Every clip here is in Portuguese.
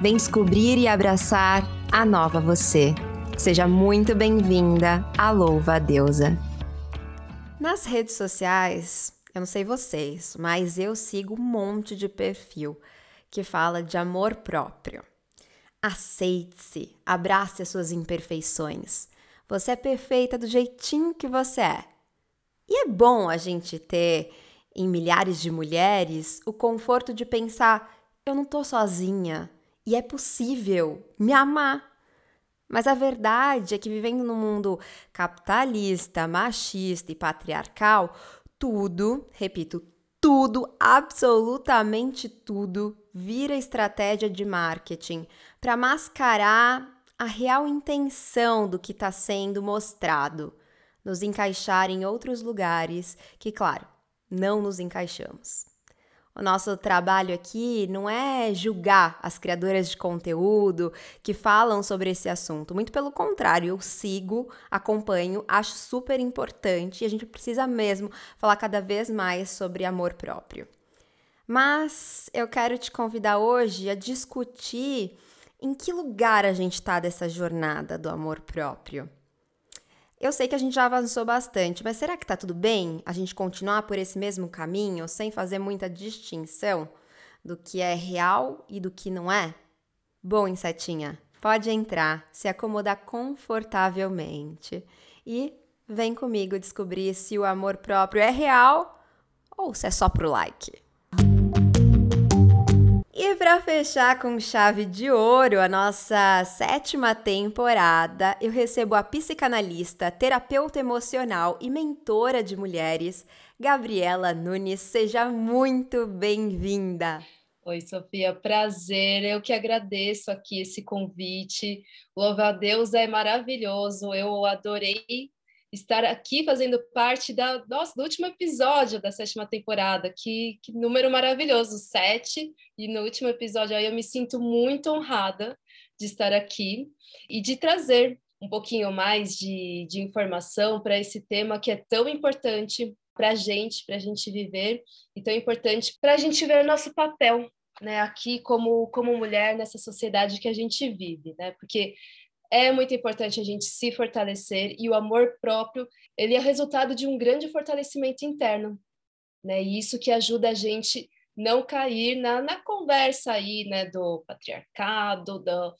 Vem descobrir e abraçar a nova você. Seja muito bem-vinda à Louva a Deusa. Nas redes sociais, eu não sei vocês, mas eu sigo um monte de perfil que fala de amor próprio. Aceite-se, abrace as suas imperfeições. Você é perfeita do jeitinho que você é. E é bom a gente ter em milhares de mulheres o conforto de pensar: eu não tô sozinha, e é possível me amar. Mas a verdade é que vivendo num mundo capitalista, machista e patriarcal, tudo, repito, tudo, absolutamente tudo, vira estratégia de marketing para mascarar a real intenção do que está sendo mostrado, nos encaixar em outros lugares que, claro, não nos encaixamos. O nosso trabalho aqui não é julgar as criadoras de conteúdo que falam sobre esse assunto. Muito pelo contrário, eu sigo, acompanho, acho super importante e a gente precisa mesmo falar cada vez mais sobre amor próprio. Mas eu quero te convidar hoje a discutir em que lugar a gente está dessa jornada do amor próprio. Eu sei que a gente já avançou bastante, mas será que tá tudo bem a gente continuar por esse mesmo caminho sem fazer muita distinção do que é real e do que não é? Bom, insetinha, pode entrar, se acomodar confortavelmente e vem comigo descobrir se o amor próprio é real ou se é só pro like. E para fechar com chave de ouro a nossa sétima temporada, eu recebo a psicanalista, terapeuta emocional e mentora de mulheres, Gabriela Nunes. Seja muito bem-vinda. Oi, Sofia, prazer. Eu que agradeço aqui esse convite. Louva a Deus, é maravilhoso. Eu adorei estar aqui fazendo parte da, nossa, do último episódio da sétima temporada. Que, que número maravilhoso, sete. E no último episódio aí eu me sinto muito honrada de estar aqui e de trazer um pouquinho mais de, de informação para esse tema que é tão importante para a gente, para a gente viver, e tão importante para a gente ver nosso papel né, aqui como, como mulher nessa sociedade que a gente vive, né? Porque é muito importante a gente se fortalecer e o amor próprio, ele é resultado de um grande fortalecimento interno, né? E isso que ajuda a gente não cair na, na conversa aí, né, do patriarcado, do,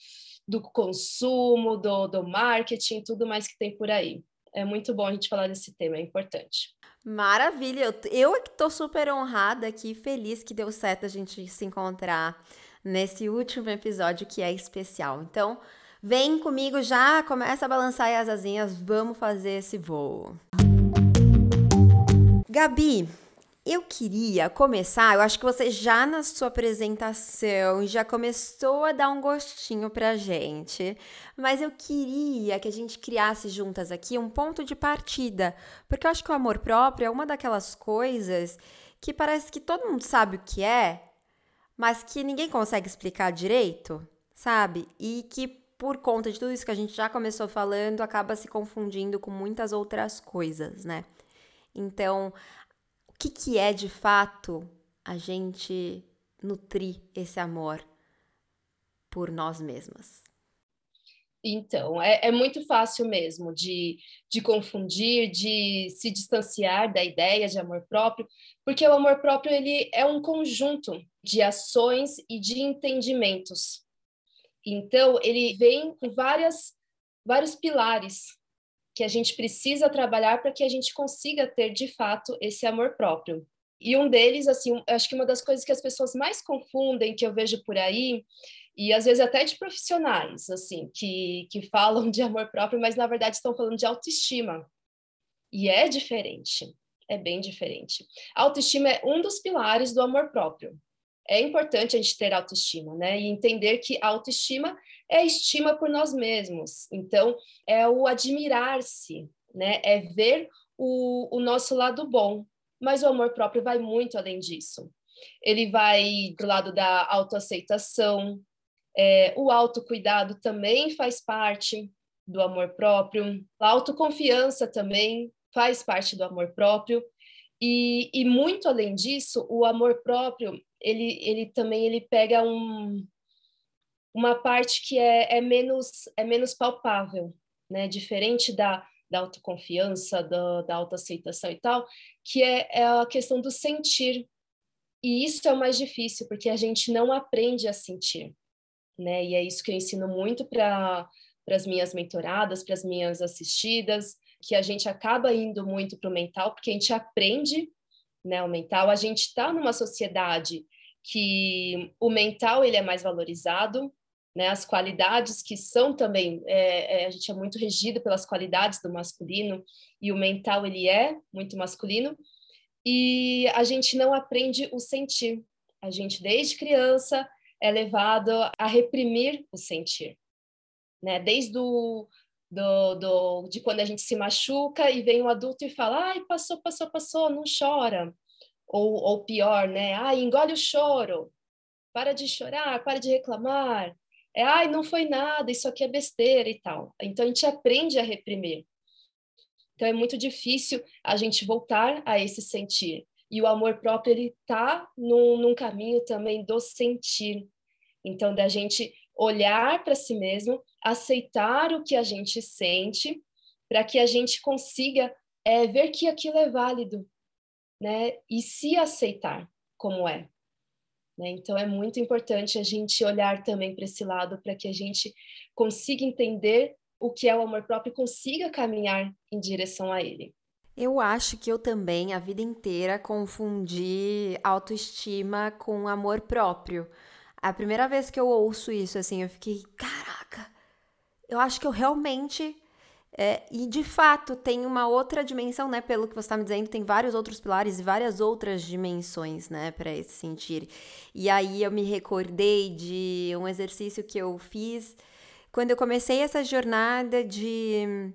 do consumo, do, do marketing, tudo mais que tem por aí. É muito bom a gente falar desse tema, é importante. Maravilha! Eu, eu é que tô super honrada aqui, feliz que deu certo a gente se encontrar nesse último episódio que é especial. Então, Vem comigo já, começa a balançar as asinhas, vamos fazer esse voo. Gabi, eu queria começar, eu acho que você já na sua apresentação já começou a dar um gostinho pra gente, mas eu queria que a gente criasse juntas aqui um ponto de partida, porque eu acho que o amor próprio é uma daquelas coisas que parece que todo mundo sabe o que é, mas que ninguém consegue explicar direito, sabe? E que por conta de tudo isso que a gente já começou falando, acaba se confundindo com muitas outras coisas, né? Então, o que, que é de fato a gente nutrir esse amor por nós mesmas? Então, é, é, muito fácil mesmo de, de confundir, de se distanciar da ideia de amor próprio, porque o amor próprio ele é um conjunto de ações e de entendimentos então, ele vem com várias, vários pilares que a gente precisa trabalhar para que a gente consiga ter, de fato, esse amor próprio. E um deles, assim, acho que uma das coisas que as pessoas mais confundem, que eu vejo por aí, e às vezes até de profissionais, assim, que, que falam de amor próprio, mas na verdade estão falando de autoestima. E é diferente, é bem diferente. A autoestima é um dos pilares do amor próprio é importante a gente ter autoestima, né? E entender que autoestima é estima por nós mesmos. Então, é o admirar-se, né? É ver o, o nosso lado bom. Mas o amor próprio vai muito além disso. Ele vai do lado da autoaceitação, é, o autocuidado também faz parte do amor próprio, a autoconfiança também faz parte do amor próprio. E, e muito além disso, o amor próprio ele, ele também ele pega um, uma parte que é, é, menos, é menos palpável, né? Diferente da, da autoconfiança, da, da autoaceitação e tal, que é, é a questão do sentir. E isso é o mais difícil, porque a gente não aprende a sentir, né? E é isso que eu ensino muito para as minhas mentoradas, para as minhas assistidas, que a gente acaba indo muito para o mental, porque a gente aprende né, o mental. A gente está numa sociedade que o mental ele é mais valorizado, né, as qualidades que são também é, é, a gente é muito regido pelas qualidades do masculino e o mental ele é muito masculino e a gente não aprende o sentir. A gente desde criança é levado a reprimir o sentir, né? Desde o do, do, de quando a gente se machuca e vem um adulto e fala, ai, passou, passou, passou, não chora. Ou, ou pior, né? Ai, engole o choro, para de chorar, para de reclamar. É, ai, não foi nada, isso aqui é besteira e tal. Então a gente aprende a reprimir. Então é muito difícil a gente voltar a esse sentir. E o amor próprio, ele tá num, num caminho também do sentir. Então, da gente olhar para si mesmo, aceitar o que a gente sente, para que a gente consiga é, ver que aquilo é válido, né? E se aceitar como é. Né? Então, é muito importante a gente olhar também para esse lado, para que a gente consiga entender o que é o amor próprio e consiga caminhar em direção a ele. Eu acho que eu também, a vida inteira, confundi autoestima com amor próprio. A primeira vez que eu ouço isso, assim, eu fiquei, caraca, eu acho que eu realmente. É, e de fato tem uma outra dimensão, né? Pelo que você está me dizendo, tem vários outros pilares e várias outras dimensões, né, para esse sentir. E aí eu me recordei de um exercício que eu fiz quando eu comecei essa jornada de,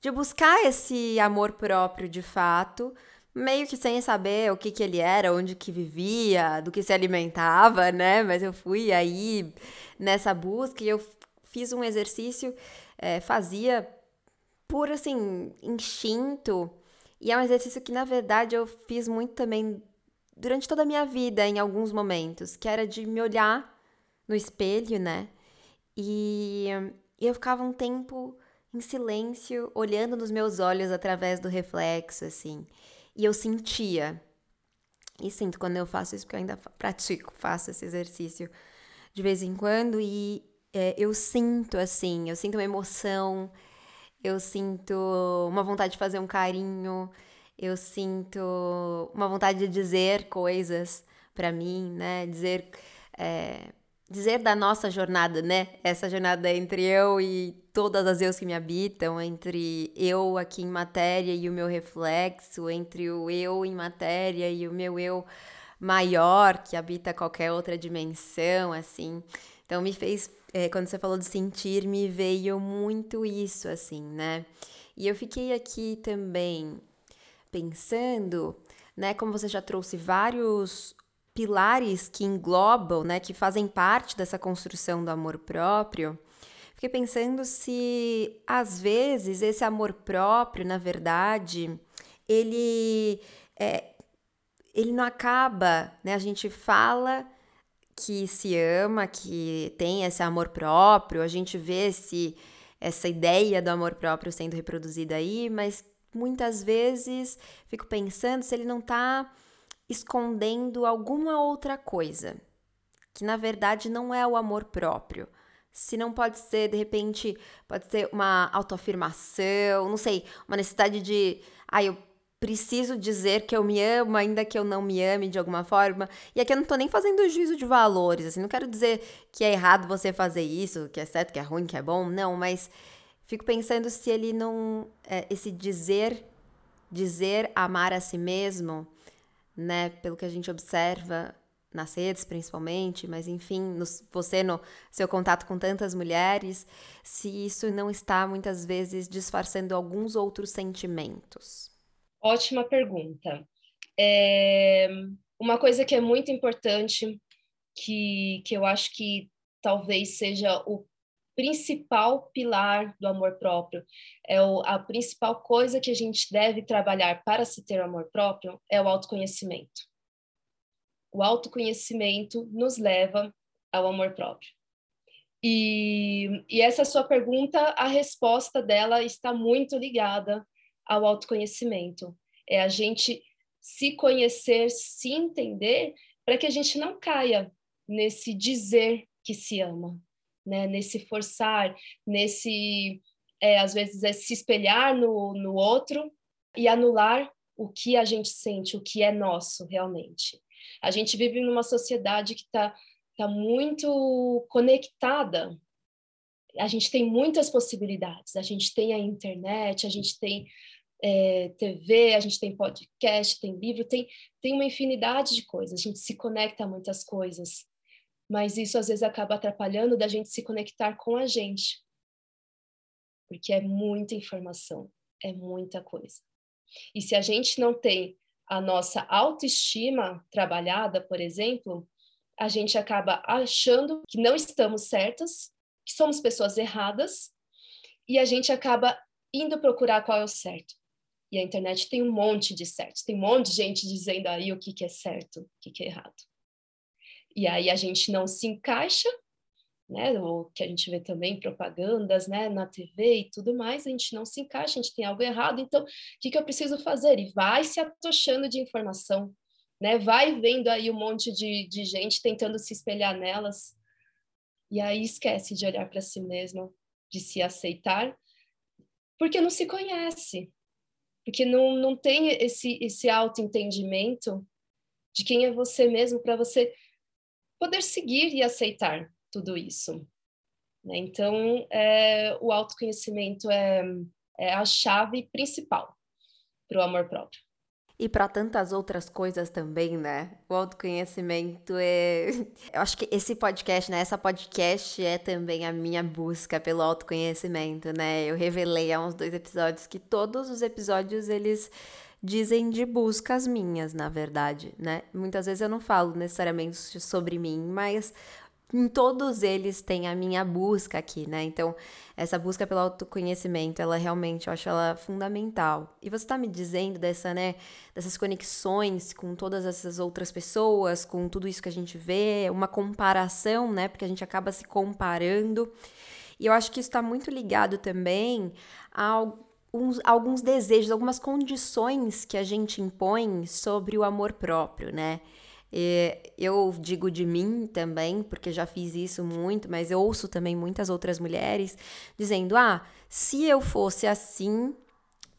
de buscar esse amor próprio de fato meio que sem saber o que que ele era, onde que vivia, do que se alimentava, né? Mas eu fui aí nessa busca e eu fiz um exercício, é, fazia por assim, instinto. E é um exercício que, na verdade, eu fiz muito também durante toda a minha vida, em alguns momentos, que era de me olhar no espelho, né? E, eu ficava um tempo em silêncio, olhando nos meus olhos através do reflexo, assim. E eu sentia. E sinto quando eu faço isso, porque eu ainda pratico, faço esse exercício de vez em quando. E é, eu sinto, assim, eu sinto uma emoção, eu sinto uma vontade de fazer um carinho, eu sinto uma vontade de dizer coisas para mim, né? Dizer. É, dizer da nossa jornada, né? Essa jornada entre eu e todas as eus que me habitam, entre eu aqui em matéria e o meu reflexo, entre o eu em matéria e o meu eu maior que habita qualquer outra dimensão, assim. Então me fez, é, quando você falou de sentir, me veio muito isso, assim, né? E eu fiquei aqui também pensando, né? Como você já trouxe vários pilares que englobam, né, que fazem parte dessa construção do amor próprio, fiquei pensando se às vezes esse amor próprio, na verdade, ele é, ele não acaba, né? A gente fala que se ama, que tem esse amor próprio, a gente vê esse, essa ideia do amor próprio sendo reproduzida aí, mas muitas vezes fico pensando se ele não está escondendo alguma outra coisa, que na verdade não é o amor próprio. Se não pode ser, de repente, pode ser uma autoafirmação, não sei, uma necessidade de, ah, eu preciso dizer que eu me amo, ainda que eu não me ame de alguma forma. E aqui eu não tô nem fazendo juízo de valores, assim, não quero dizer que é errado você fazer isso, que é certo, que é ruim, que é bom, não, mas fico pensando se ele não, é, esse dizer, dizer amar a si mesmo, né? Pelo que a gente observa nas redes, principalmente, mas enfim, você no seu contato com tantas mulheres, se isso não está muitas vezes disfarçando alguns outros sentimentos. Ótima pergunta. É, uma coisa que é muito importante, que, que eu acho que talvez seja o principal pilar do amor próprio, é o, a principal coisa que a gente deve trabalhar para se ter amor próprio é o autoconhecimento. O autoconhecimento nos leva ao amor próprio. E, e essa sua pergunta, a resposta dela está muito ligada ao autoconhecimento. É a gente se conhecer, se entender, para que a gente não caia nesse dizer que se ama, né? nesse forçar, nesse, é, às vezes, é se espelhar no, no outro e anular o que a gente sente, o que é nosso realmente. A gente vive numa sociedade que está tá muito conectada. A gente tem muitas possibilidades. A gente tem a internet, a gente tem é, TV, a gente tem podcast, tem livro, tem, tem uma infinidade de coisas. A gente se conecta a muitas coisas. Mas isso às vezes acaba atrapalhando da gente se conectar com a gente. Porque é muita informação, é muita coisa. E se a gente não tem a nossa autoestima trabalhada, por exemplo, a gente acaba achando que não estamos certas, que somos pessoas erradas, e a gente acaba indo procurar qual é o certo. E a internet tem um monte de certos, tem um monte de gente dizendo aí o que, que é certo, o que, que é errado. E aí a gente não se encaixa né, o que a gente vê também propagandas, né, na TV e tudo mais, a gente não se encaixa, a gente tem algo errado, então o que, que eu preciso fazer? E vai se atochando de informação, né, vai vendo aí um monte de, de gente tentando se espelhar nelas, e aí esquece de olhar para si mesmo, de se aceitar, porque não se conhece, porque não, não tem esse, esse autoentendimento de quem é você mesmo para você poder seguir e aceitar tudo isso. Né? Então, é, o autoconhecimento é, é a chave principal para o amor próprio. E para tantas outras coisas também, né? O autoconhecimento é. Eu acho que esse podcast, né? Essa podcast é também a minha busca pelo autoconhecimento, né? Eu revelei há uns dois episódios que todos os episódios eles dizem de buscas minhas, na verdade, né? Muitas vezes eu não falo necessariamente sobre mim, mas em todos eles tem a minha busca aqui, né? Então, essa busca pelo autoconhecimento, ela realmente, eu acho ela fundamental. E você tá me dizendo dessa, né, dessas conexões com todas essas outras pessoas, com tudo isso que a gente vê, uma comparação, né? Porque a gente acaba se comparando. E eu acho que isso está muito ligado também a alguns, alguns desejos, algumas condições que a gente impõe sobre o amor próprio, né? Eu digo de mim também, porque já fiz isso muito, mas eu ouço também muitas outras mulheres dizendo: ah, se eu fosse assim,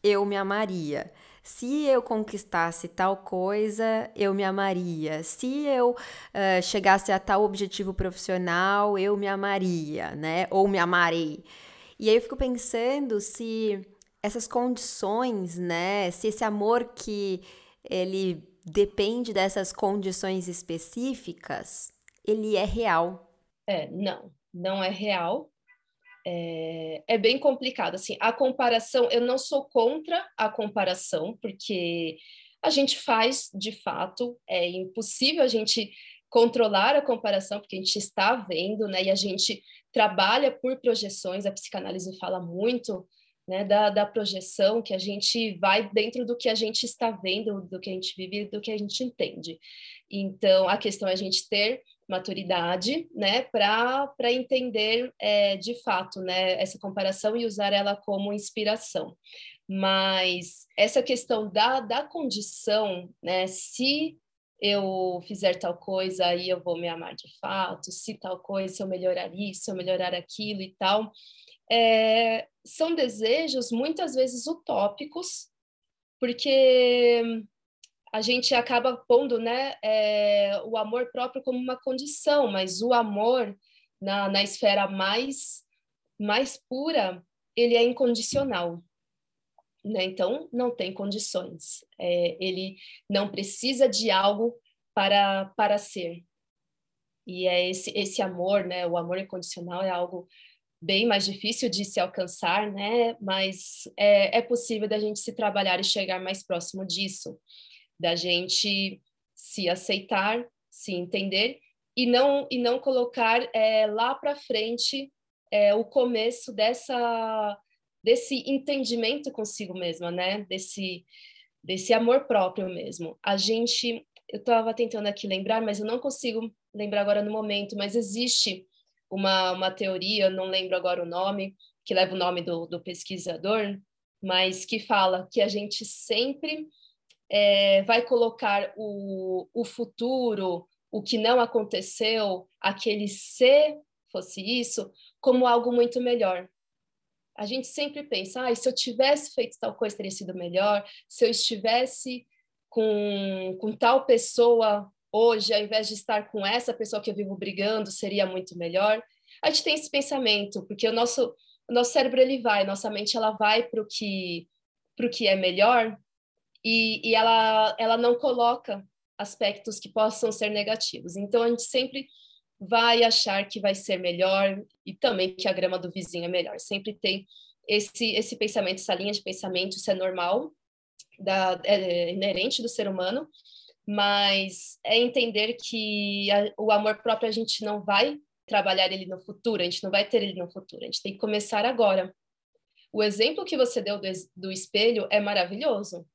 eu me amaria. Se eu conquistasse tal coisa, eu me amaria. Se eu uh, chegasse a tal objetivo profissional, eu me amaria, né? Ou me amarei. E aí eu fico pensando se essas condições, né? Se esse amor que ele depende dessas condições específicas, ele é real. É, não, não é real. É, é, bem complicado. Assim, a comparação, eu não sou contra a comparação, porque a gente faz, de fato, é impossível a gente controlar a comparação, porque a gente está vendo, né? E a gente trabalha por projeções, a psicanálise fala muito né, da, da projeção, que a gente vai dentro do que a gente está vendo, do que a gente vive, do que a gente entende. Então, a questão é a gente ter maturidade, né, para entender é, de fato, né, essa comparação e usar ela como inspiração. Mas essa questão da, da condição, né, se eu fizer tal coisa, aí eu vou me amar de fato, se tal coisa, se eu melhorar isso, se eu melhorar aquilo e tal, é, são desejos muitas vezes utópicos, porque a gente acaba pondo né, é, o amor próprio como uma condição, mas o amor na, na esfera mais, mais pura, ele é incondicional. Né? Então, não tem condições. É, ele não precisa de algo para, para ser. E é esse, esse amor, né? o amor incondicional é algo bem mais difícil de se alcançar, né? Mas é, é possível da gente se trabalhar e chegar mais próximo disso, da gente se aceitar, se entender e não e não colocar é, lá para frente é, o começo dessa desse entendimento consigo mesma, né? Desse desse amor próprio mesmo. A gente eu estava tentando aqui lembrar, mas eu não consigo lembrar agora no momento, mas existe uma, uma teoria, não lembro agora o nome, que leva o nome do, do pesquisador, mas que fala que a gente sempre é, vai colocar o, o futuro, o que não aconteceu, aquele se fosse isso, como algo muito melhor. A gente sempre pensa, ah, se eu tivesse feito tal coisa teria sido melhor, se eu estivesse com, com tal pessoa hoje, ao invés de estar com essa pessoa que eu vivo brigando, seria muito melhor. A gente tem esse pensamento, porque o nosso, o nosso cérebro ele vai, nossa mente ela vai para o que, que é melhor e, e ela, ela não coloca aspectos que possam ser negativos. Então a gente sempre vai achar que vai ser melhor e também que a grama do vizinho é melhor. Sempre tem esse esse pensamento, essa linha de pensamento, isso é normal, da, é inerente do ser humano, mas é entender que a, o amor próprio a gente não vai trabalhar ele no futuro, a gente não vai ter ele no futuro, a gente tem que começar agora. O exemplo que você deu do, do espelho é maravilhoso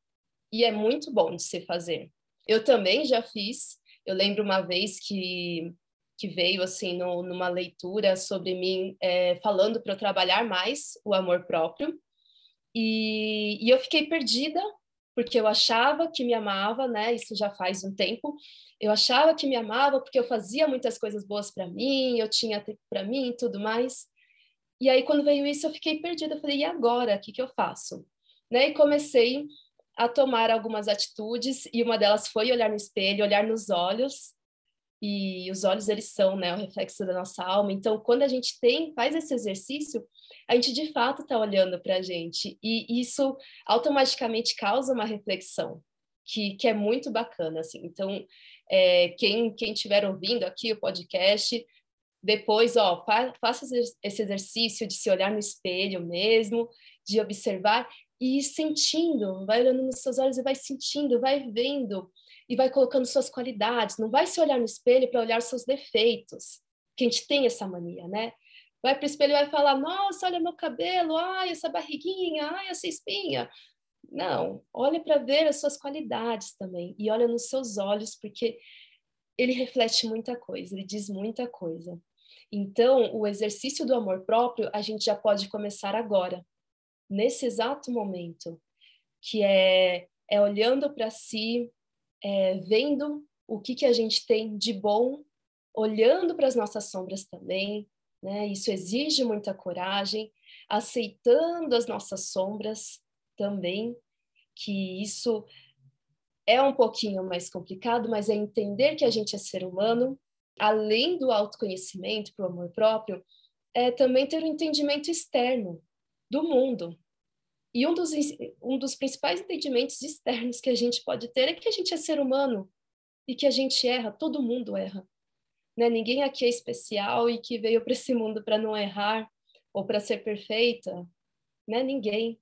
e é muito bom de se fazer. Eu também já fiz, eu lembro uma vez que que veio assim no, numa leitura sobre mim é, falando para eu trabalhar mais o amor próprio e, e eu fiquei perdida porque eu achava que me amava, né? Isso já faz um tempo. Eu achava que me amava porque eu fazia muitas coisas boas para mim, eu tinha tempo para mim e tudo mais. E aí quando veio isso eu fiquei perdida, eu falei: "E agora? O que que eu faço?" Né? E comecei a tomar algumas atitudes e uma delas foi olhar no espelho, olhar nos olhos. E os olhos eles são, né, o reflexo da nossa alma. Então, quando a gente tem faz esse exercício, a gente de fato está olhando para a gente e isso automaticamente causa uma reflexão que, que é muito bacana, assim. Então, é, quem estiver ouvindo aqui o podcast, depois, ó, fa faça esse exercício de se olhar no espelho mesmo, de observar e ir sentindo, vai olhando nos seus olhos e vai sentindo, vai vendo e vai colocando suas qualidades. Não vai se olhar no espelho para olhar seus defeitos, que a gente tem essa mania, né? Vai para o espelho e vai falar: Nossa, olha meu cabelo, ai, essa barriguinha, ai, essa espinha. Não, olha para ver as suas qualidades também e olha nos seus olhos, porque ele reflete muita coisa, ele diz muita coisa. Então, o exercício do amor próprio a gente já pode começar agora, nesse exato momento, que é, é olhando para si, é, vendo o que, que a gente tem de bom, olhando para as nossas sombras também, né? Isso exige muita coragem, aceitando as nossas sombras também, que isso é um pouquinho mais complicado, mas é entender que a gente é ser humano, além do autoconhecimento para o amor próprio, é também ter um entendimento externo do mundo. E um dos, um dos principais entendimentos externos que a gente pode ter é que a gente é ser humano e que a gente erra, todo mundo erra né? Ninguém aqui é especial e que veio para esse mundo para não errar ou para ser perfeita, né? Ninguém.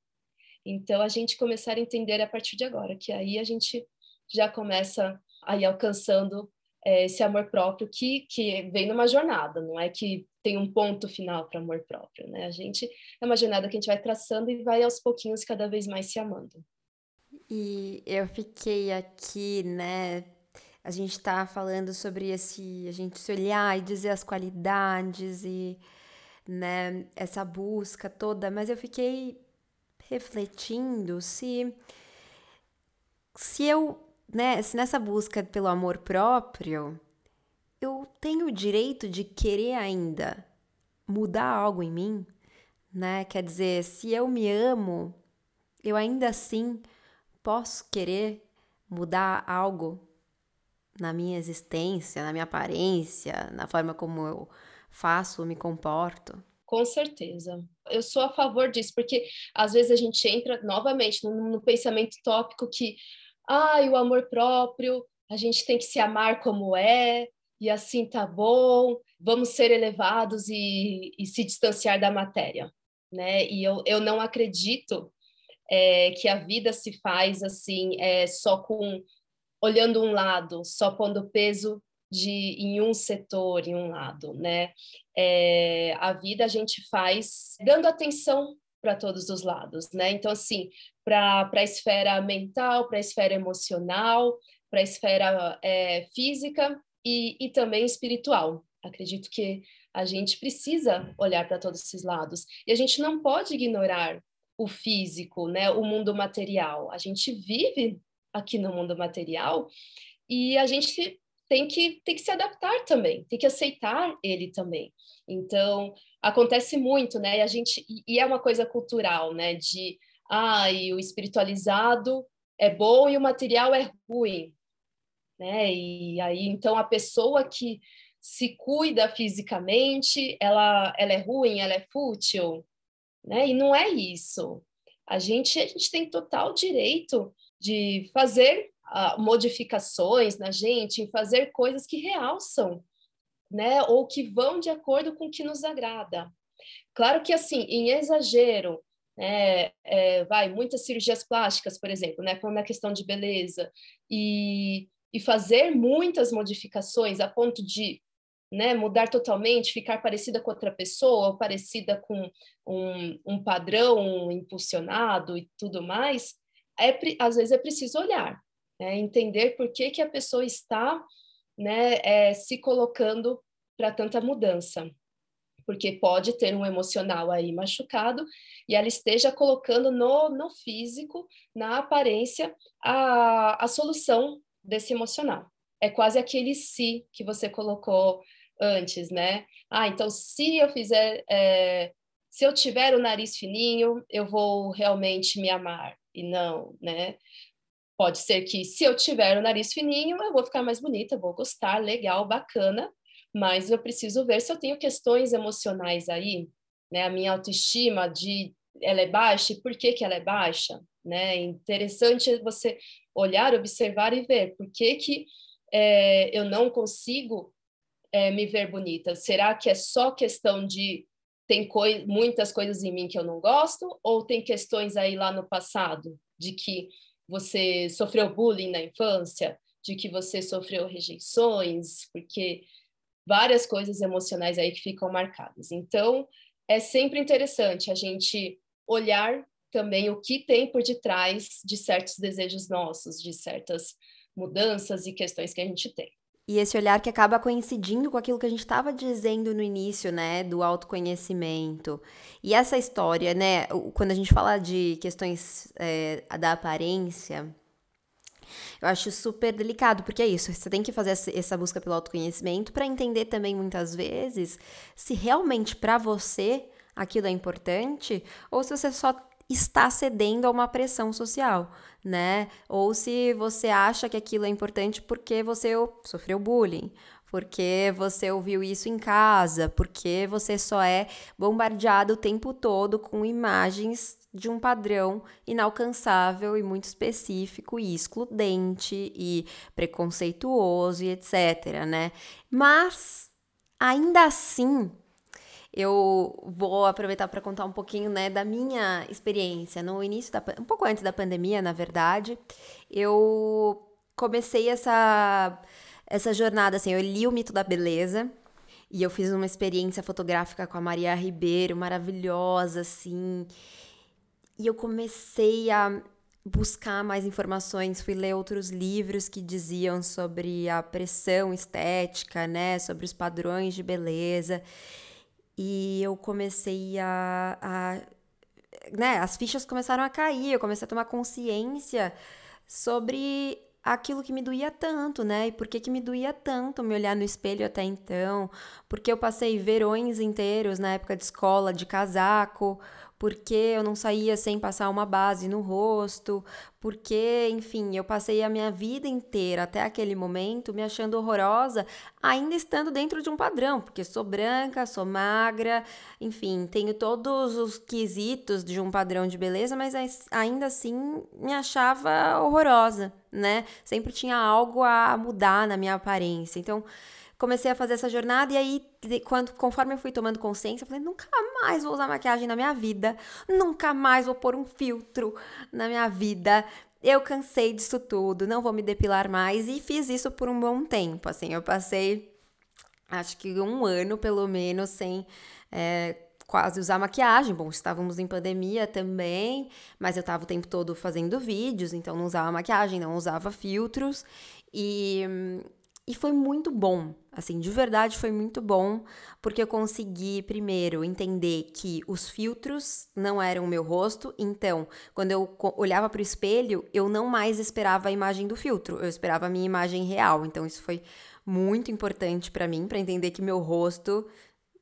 Então a gente começar a entender a partir de agora, que aí a gente já começa aí alcançando é, esse amor próprio que que vem numa jornada, não é que tem um ponto final para amor próprio, né? A gente é uma jornada que a gente vai traçando e vai aos pouquinhos cada vez mais se amando. E eu fiquei aqui, né, a gente está falando sobre esse, a gente se olhar e dizer as qualidades e, né, essa busca toda, mas eu fiquei refletindo se se eu, né, se nessa busca pelo amor próprio, eu tenho o direito de querer ainda mudar algo em mim, né? Quer dizer, se eu me amo, eu ainda assim posso querer mudar algo na minha existência, na minha aparência, na forma como eu faço, me comporto? Com certeza. Eu sou a favor disso, porque às vezes a gente entra novamente no, no pensamento tópico que, ah, o amor próprio, a gente tem que se amar como é, e assim tá bom, vamos ser elevados e, e se distanciar da matéria, né? E eu, eu não acredito é, que a vida se faz assim, é, só com olhando um lado, só pondo peso de em um setor, em um lado, né? É, a vida a gente faz dando atenção para todos os lados, né? Então, assim, para a esfera mental, para a esfera emocional, para a esfera é, física e, e também espiritual. Acredito que A gente precisa olhar para todos esses lados e a gente não pode ignorar o físico, né, o mundo material. A gente vive aqui no mundo material e a gente tem que, tem que se adaptar também, tem que aceitar ele também. Então, acontece muito, né? E a gente e é uma coisa cultural, né? De ah, e o espiritualizado é bom e o material é ruim, né? E aí então a pessoa que se cuida fisicamente, ela ela é ruim, ela é fútil, né? E não é isso. A gente a gente tem total direito de fazer uh, modificações na gente, fazer coisas que realçam, né? Ou que vão de acordo com o que nos agrada. Claro que, assim, em exagero, é, é, vai, muitas cirurgias plásticas, por exemplo, né, como na questão de beleza, e, e fazer muitas modificações a ponto de né, mudar totalmente, ficar parecida com outra pessoa, ou parecida com um, um padrão impulsionado e tudo mais, é, às vezes é preciso olhar, né, entender por que, que a pessoa está né, é, se colocando para tanta mudança. Porque pode ter um emocional aí machucado e ela esteja colocando no, no físico, na aparência, a, a solução desse emocional. É quase aquele se que você colocou antes, né? Ah, então se eu fizer, é, se eu tiver o nariz fininho, eu vou realmente me amar. E não, né? Pode ser que se eu tiver o nariz fininho, eu vou ficar mais bonita, vou gostar, legal, bacana, mas eu preciso ver se eu tenho questões emocionais aí, né? A minha autoestima de ela é baixa e por que que ela é baixa, né? Interessante você olhar, observar e ver por que que é, eu não consigo é, me ver bonita. Será que é só questão de tem muitas coisas em mim que eu não gosto ou tem questões aí lá no passado de que você sofreu bullying na infância, de que você sofreu rejeições, porque várias coisas emocionais aí que ficam marcadas. Então, é sempre interessante a gente olhar também o que tem por detrás de certos desejos nossos, de certas mudanças e questões que a gente tem. E esse olhar que acaba coincidindo com aquilo que a gente estava dizendo no início, né, do autoconhecimento. E essa história, né, quando a gente fala de questões é, da aparência, eu acho super delicado, porque é isso, você tem que fazer essa busca pelo autoconhecimento para entender também muitas vezes se realmente para você aquilo é importante ou se você só está cedendo a uma pressão social, né? Ou se você acha que aquilo é importante porque você sofreu bullying, porque você ouviu isso em casa, porque você só é bombardeado o tempo todo com imagens de um padrão inalcançável e muito específico e excludente e preconceituoso e etc, né? Mas ainda assim, eu vou aproveitar para contar um pouquinho, né, da minha experiência no início da um pouco antes da pandemia, na verdade. Eu comecei essa essa jornada assim, eu li o Mito da Beleza e eu fiz uma experiência fotográfica com a Maria Ribeiro, maravilhosa assim. E eu comecei a buscar mais informações, fui ler outros livros que diziam sobre a pressão estética, né, sobre os padrões de beleza. E eu comecei a, a né, as fichas começaram a cair, eu comecei a tomar consciência sobre aquilo que me doía tanto, né? E por que, que me doía tanto me olhar no espelho até então? Porque eu passei verões inteiros na época de escola de casaco, porque eu não saía sem passar uma base no rosto, porque, enfim, eu passei a minha vida inteira até aquele momento me achando horrorosa, ainda estando dentro de um padrão, porque sou branca, sou magra, enfim, tenho todos os quesitos de um padrão de beleza, mas ainda assim me achava horrorosa, né? Sempre tinha algo a mudar na minha aparência. Então, comecei a fazer essa jornada e aí, quando, conforme eu fui tomando consciência, eu falei, nunca mais vou usar maquiagem na minha vida, nunca mais vou pôr um filtro na minha vida. Eu cansei disso tudo, não vou me depilar mais e fiz isso por um bom tempo. Assim, eu passei acho que um ano pelo menos sem é, quase usar maquiagem. Bom, estávamos em pandemia também, mas eu estava o tempo todo fazendo vídeos, então não usava maquiagem, não usava filtros. E E foi muito bom, assim, de verdade foi muito bom, porque eu consegui, primeiro, entender que os filtros não eram o meu rosto, então, quando eu olhava para o espelho, eu não mais esperava a imagem do filtro, eu esperava a minha imagem real. Então, isso foi muito importante para mim, para entender que meu rosto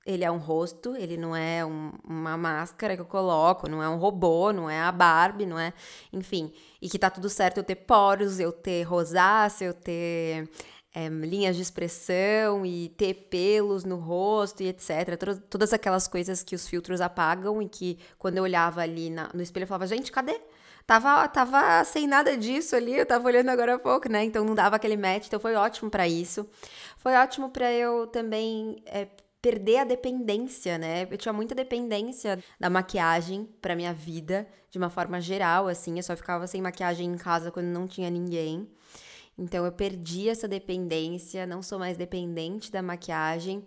ele é um rosto, ele não é um, uma máscara que eu coloco, não é um robô, não é a Barbie, não é. Enfim. E que tá tudo certo eu ter poros, eu ter rosácea, eu ter é, linhas de expressão e ter pelos no rosto e etc. Todas, todas aquelas coisas que os filtros apagam e que quando eu olhava ali na, no espelho eu falava, gente, cadê? Tava, tava sem nada disso ali, eu tava olhando agora há pouco, né? Então não dava aquele match, então foi ótimo para isso. Foi ótimo para eu também é, perder a dependência, né? Eu tinha muita dependência da maquiagem para minha vida, de uma forma geral, assim. Eu só ficava sem maquiagem em casa quando não tinha ninguém. Então eu perdi essa dependência, não sou mais dependente da maquiagem.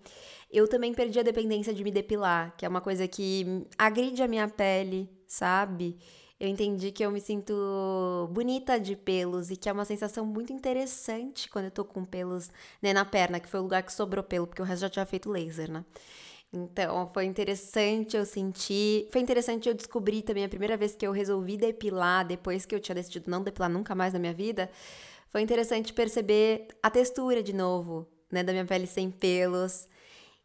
Eu também perdi a dependência de me depilar, que é uma coisa que agride a minha pele, sabe? Eu entendi que eu me sinto bonita de pelos e que é uma sensação muito interessante quando eu tô com pelos né, na perna, que foi o lugar que sobrou pelo, porque o resto já tinha feito laser, né? Então, foi interessante eu sentir. Foi interessante eu descobrir também a primeira vez que eu resolvi depilar, depois que eu tinha decidido não depilar nunca mais na minha vida foi interessante perceber a textura de novo, né, da minha pele sem pelos.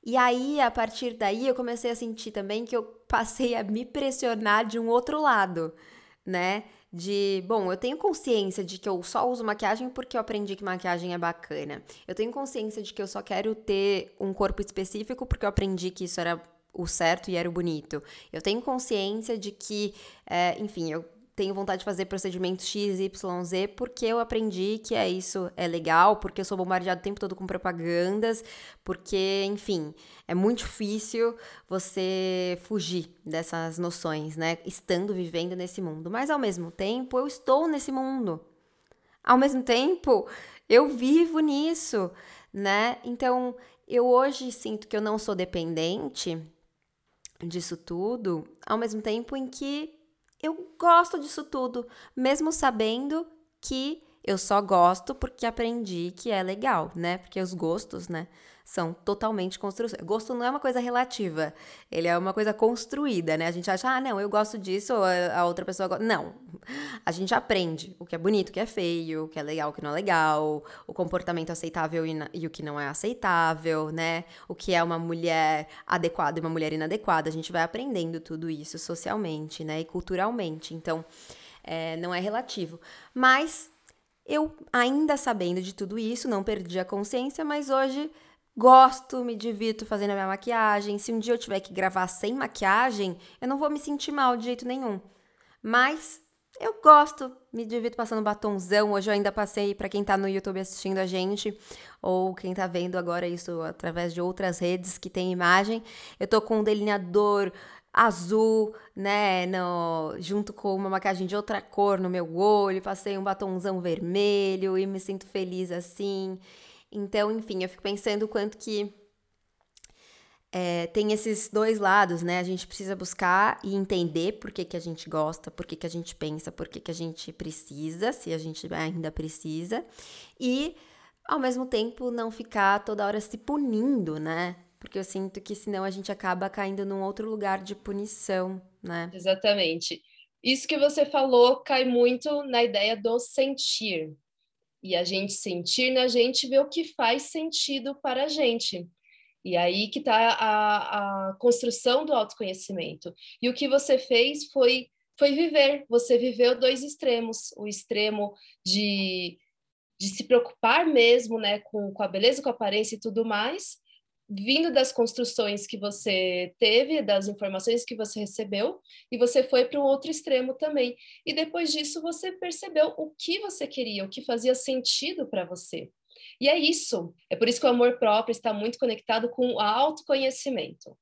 E aí, a partir daí, eu comecei a sentir também que eu passei a me pressionar de um outro lado, né? De, bom, eu tenho consciência de que eu só uso maquiagem porque eu aprendi que maquiagem é bacana. Eu tenho consciência de que eu só quero ter um corpo específico porque eu aprendi que isso era o certo e era o bonito. Eu tenho consciência de que, é, enfim, eu tenho vontade de fazer procedimentos X, Y, Z, porque eu aprendi que é isso, é legal, porque eu sou bombardeado o tempo todo com propagandas, porque, enfim, é muito difícil você fugir dessas noções, né? Estando vivendo nesse mundo. Mas ao mesmo tempo, eu estou nesse mundo. Ao mesmo tempo, eu vivo nisso, né? Então, eu hoje sinto que eu não sou dependente disso tudo, ao mesmo tempo em que eu gosto disso tudo, mesmo sabendo que eu só gosto porque aprendi que é legal, né? Porque os gostos, né, são totalmente construídos. Gosto não é uma coisa relativa, ele é uma coisa construída, né? A gente acha, ah, não, eu gosto disso, ou a outra pessoa gosta. Não. A gente aprende o que é bonito, o que é feio, o que é legal, o que não é legal, o comportamento aceitável e, e o que não é aceitável, né? O que é uma mulher adequada e uma mulher inadequada. A gente vai aprendendo tudo isso socialmente, né? E culturalmente. Então, é, não é relativo. Mas eu, ainda sabendo de tudo isso, não perdi a consciência, mas hoje gosto, me divirto fazendo a minha maquiagem. Se um dia eu tiver que gravar sem maquiagem, eu não vou me sentir mal de jeito nenhum. Mas eu gosto, me divirto passando batonzão. Hoje eu ainda passei para quem tá no YouTube assistindo a gente, ou quem tá vendo agora isso através de outras redes que tem imagem. Eu tô com um delineador azul, né, no, junto com uma maquiagem de outra cor no meu olho, passei um batonzão vermelho e me sinto feliz assim. Então, enfim, eu fico pensando o quanto que é, tem esses dois lados, né? A gente precisa buscar e entender por que, que a gente gosta, por que, que a gente pensa, por que, que a gente precisa, se a gente ainda precisa, e ao mesmo tempo não ficar toda hora se punindo, né? porque eu sinto que senão a gente acaba caindo num outro lugar de punição, né? Exatamente. Isso que você falou cai muito na ideia do sentir. E a gente sentir na gente ver o que faz sentido para a gente. E aí que está a, a construção do autoconhecimento. E o que você fez foi, foi viver. Você viveu dois extremos. O extremo de, de se preocupar mesmo né, com, com a beleza, com a aparência e tudo mais, vindo das construções que você teve, das informações que você recebeu, e você foi para o outro extremo também. E depois disso você percebeu o que você queria, o que fazia sentido para você. E é isso. É por isso que o amor próprio está muito conectado com o autoconhecimento.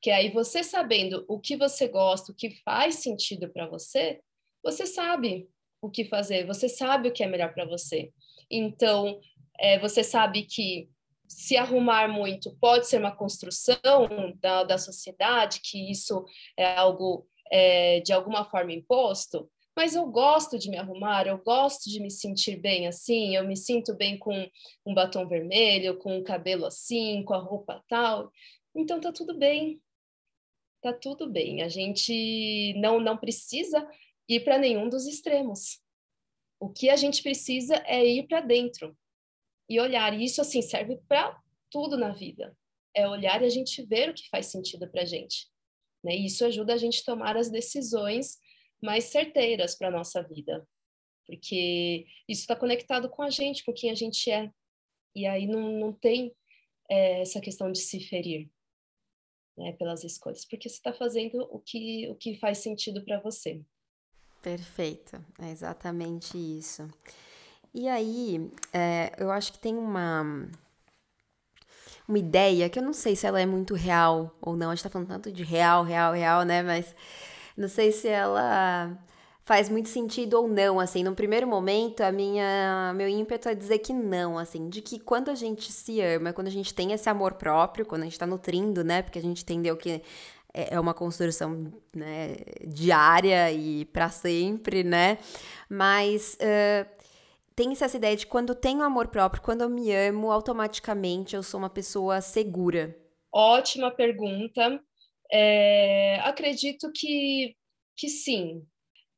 Que aí você sabendo o que você gosta, o que faz sentido para você, você sabe o que fazer, você sabe o que é melhor para você. Então, é, você sabe que se arrumar muito pode ser uma construção da, da sociedade, que isso é algo é, de alguma forma imposto, mas eu gosto de me arrumar, eu gosto de me sentir bem assim, eu me sinto bem com um batom vermelho, com o cabelo assim, com a roupa tal. Então tá tudo bem. Tá tudo bem. A gente não não precisa ir para nenhum dos extremos. O que a gente precisa é ir para dentro e olhar. E isso assim serve para tudo na vida. É olhar e a gente ver o que faz sentido para a gente. Né? E isso ajuda a gente a tomar as decisões mais certeiras para a nossa vida, porque isso está conectado com a gente, com quem a gente é. E aí não, não tem é, essa questão de se ferir né, pelas escolhas, porque você está fazendo o que, o que faz sentido para você. Perfeito, é exatamente isso. E aí, é, eu acho que tem uma uma ideia que eu não sei se ela é muito real ou não. A gente tá falando tanto de real, real, real, né? Mas não sei se ela faz muito sentido ou não, assim, no primeiro momento, a minha meu ímpeto é dizer que não, assim, de que quando a gente se ama, quando a gente tem esse amor próprio, quando a gente tá nutrindo, né, porque a gente entendeu que é, é uma construção né, diária e para sempre, né, mas uh, tem essa ideia de quando tenho amor próprio, quando eu me amo, automaticamente eu sou uma pessoa segura. Ótima pergunta. É, acredito que, que sim.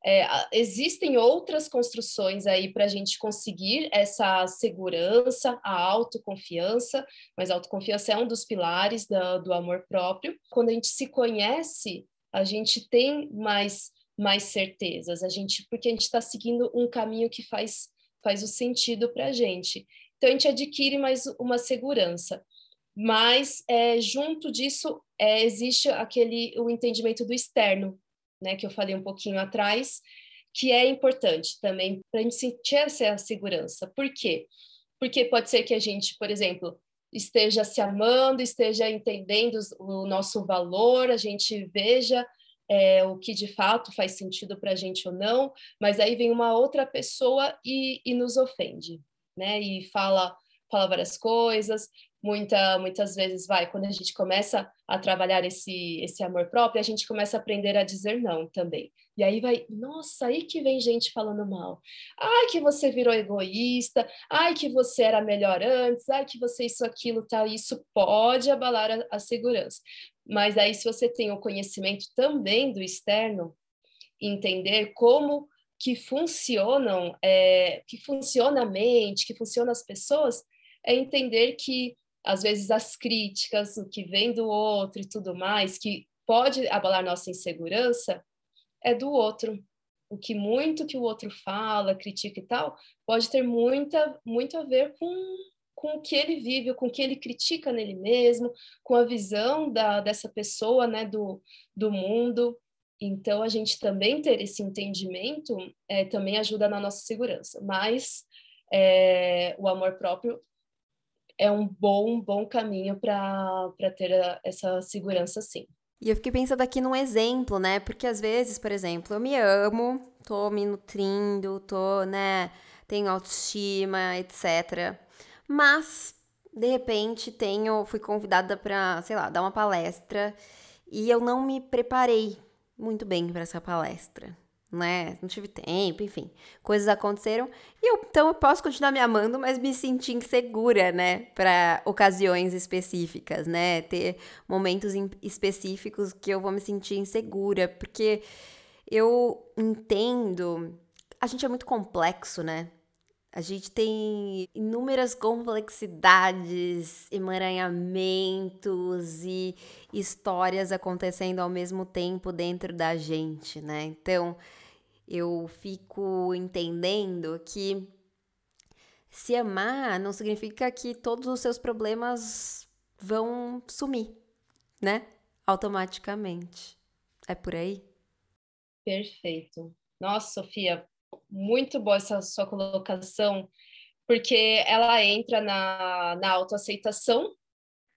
É, existem outras construções aí para a gente conseguir essa segurança, a autoconfiança, mas a autoconfiança é um dos pilares do amor próprio. Quando a gente se conhece, a gente tem mais, mais certezas, a gente, porque a gente está seguindo um caminho que faz, faz o sentido para a gente. Então, a gente adquire mais uma segurança mas é, junto disso é, existe aquele o entendimento do externo, né, que eu falei um pouquinho atrás, que é importante também para a gente sentir essa segurança. Por quê? Porque pode ser que a gente, por exemplo, esteja se amando, esteja entendendo o nosso valor, a gente veja é, o que de fato faz sentido para a gente ou não, mas aí vem uma outra pessoa e, e nos ofende, né? E fala fala várias coisas, muita, muitas vezes vai, quando a gente começa a trabalhar esse, esse amor próprio, a gente começa a aprender a dizer não também. E aí vai, nossa, aí que vem gente falando mal. Ai, que você virou egoísta, ai, que você era melhor antes, ai, que você isso, aquilo, tal. Isso pode abalar a, a segurança. Mas aí, se você tem o conhecimento também do externo, entender como que funcionam, é, que funciona a mente, que funcionam as pessoas, é entender que às vezes as críticas, o que vem do outro e tudo mais, que pode abalar nossa insegurança, é do outro. O que muito que o outro fala, critica e tal, pode ter muita, muito a ver com, com o que ele vive, com o que ele critica nele mesmo, com a visão da, dessa pessoa, né, do, do mundo. Então, a gente também ter esse entendimento é, também ajuda na nossa segurança. Mas é, o amor próprio é um bom, bom caminho para ter a, essa segurança, sim. E eu fiquei pensando aqui num exemplo, né? Porque às vezes, por exemplo, eu me amo, tô me nutrindo, tô, né, tenho autoestima, etc. Mas, de repente, tenho, fui convidada para, sei lá, dar uma palestra e eu não me preparei muito bem para essa palestra né? Não tive tempo, enfim. Coisas aconteceram. E eu, então eu posso continuar me amando, mas me sentir insegura, né? Para ocasiões específicas, né? Ter momentos específicos que eu vou me sentir insegura, porque eu entendo. A gente é muito complexo, né? A gente tem inúmeras complexidades, emaranhamentos e histórias acontecendo ao mesmo tempo dentro da gente, né? Então, eu fico entendendo que se amar não significa que todos os seus problemas vão sumir, né? Automaticamente. É por aí? Perfeito. Nossa, Sofia, muito boa essa sua colocação, porque ela entra na, na autoaceitação,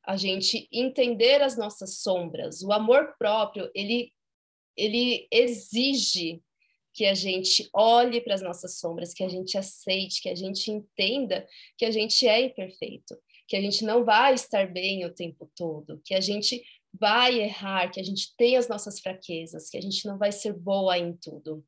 a gente entender as nossas sombras. O amor próprio, ele, ele exige que a gente olhe para as nossas sombras, que a gente aceite, que a gente entenda que a gente é imperfeito, que a gente não vai estar bem o tempo todo, que a gente vai errar, que a gente tem as nossas fraquezas, que a gente não vai ser boa em tudo.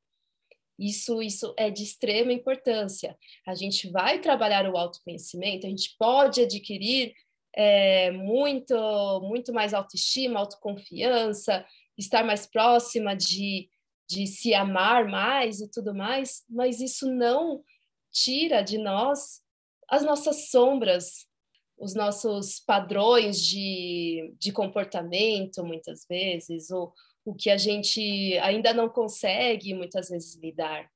Isso, isso é de extrema importância. A gente vai trabalhar o autoconhecimento, a gente pode adquirir é, muito, muito mais autoestima, autoconfiança, estar mais próxima de, de se amar mais e tudo mais, mas isso não tira de nós as nossas sombras, os nossos padrões de, de comportamento, muitas vezes, ou o que a gente ainda não consegue, muitas vezes, lidar.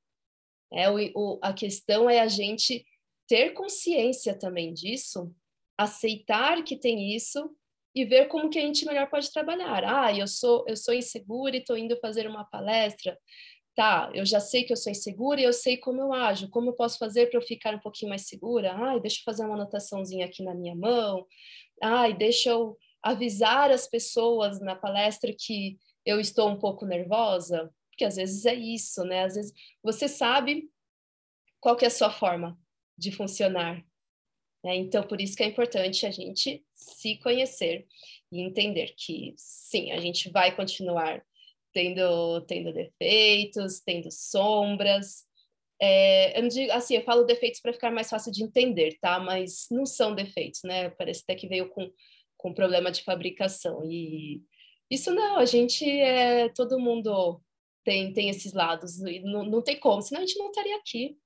É, o, o, a questão é a gente ter consciência também disso, aceitar que tem isso e ver como que a gente melhor pode trabalhar. Ah, eu sou eu sou insegura e estou indo fazer uma palestra tá, eu já sei que eu sou insegura e eu sei como eu ajo, como eu posso fazer para eu ficar um pouquinho mais segura? Ai, deixa eu fazer uma anotaçãozinha aqui na minha mão. Ai, deixa eu avisar as pessoas na palestra que eu estou um pouco nervosa, porque às vezes é isso, né? Às vezes você sabe qual que é a sua forma de funcionar. Né? Então, por isso que é importante a gente se conhecer e entender que, sim, a gente vai continuar tendo, tendo defeitos, tendo sombras. É, eu não digo, assim, eu falo defeitos para ficar mais fácil de entender, tá? Mas não são defeitos, né? Parece até que veio com, com problema de fabricação. E isso não, a gente é, todo mundo tem, tem esses lados, e não, não tem como, senão a gente não estaria aqui.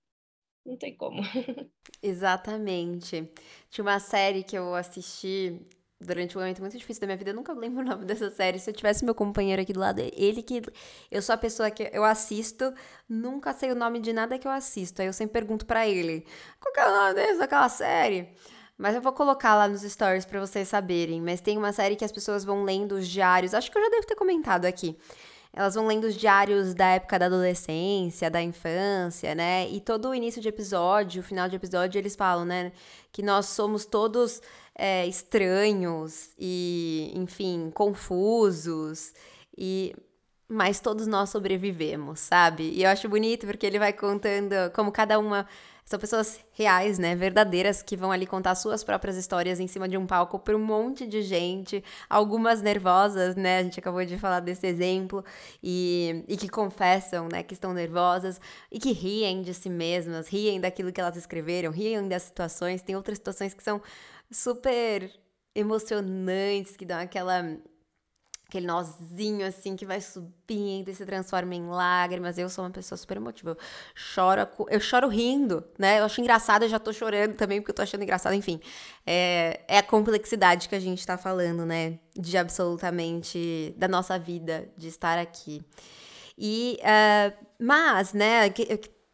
Não tem como. Exatamente. Tinha uma série que eu assisti durante um momento muito difícil da minha vida. Eu nunca lembro o nome dessa série. Se eu tivesse meu companheiro aqui do lado, ele que. Eu sou a pessoa que eu assisto, nunca sei o nome de nada que eu assisto. Aí eu sempre pergunto para ele: qual que é o nome dessa daquela série? Mas eu vou colocar lá nos stories para vocês saberem. Mas tem uma série que as pessoas vão lendo os diários. Acho que eu já devo ter comentado aqui. Elas vão lendo os diários da época da adolescência, da infância, né? E todo o início de episódio, o final de episódio, eles falam, né? Que nós somos todos é, estranhos e, enfim, confusos. E mas todos nós sobrevivemos, sabe? E eu acho bonito porque ele vai contando como cada uma são pessoas reais, né? Verdadeiras que vão ali contar suas próprias histórias em cima de um palco para um monte de gente, algumas nervosas, né? A gente acabou de falar desse exemplo, e, e que confessam, né, que estão nervosas e que riem de si mesmas, riem daquilo que elas escreveram, riem das situações. Tem outras situações que são super emocionantes, que dão aquela aquele nozinho assim que vai subindo e se transforma em lágrimas. Eu sou uma pessoa super emotiva. Eu choro, eu choro rindo, né? Eu acho engraçado, eu já tô chorando também porque eu tô achando engraçado. Enfim, é, é a complexidade que a gente tá falando, né? De absolutamente da nossa vida, de estar aqui. E, uh, mas, né,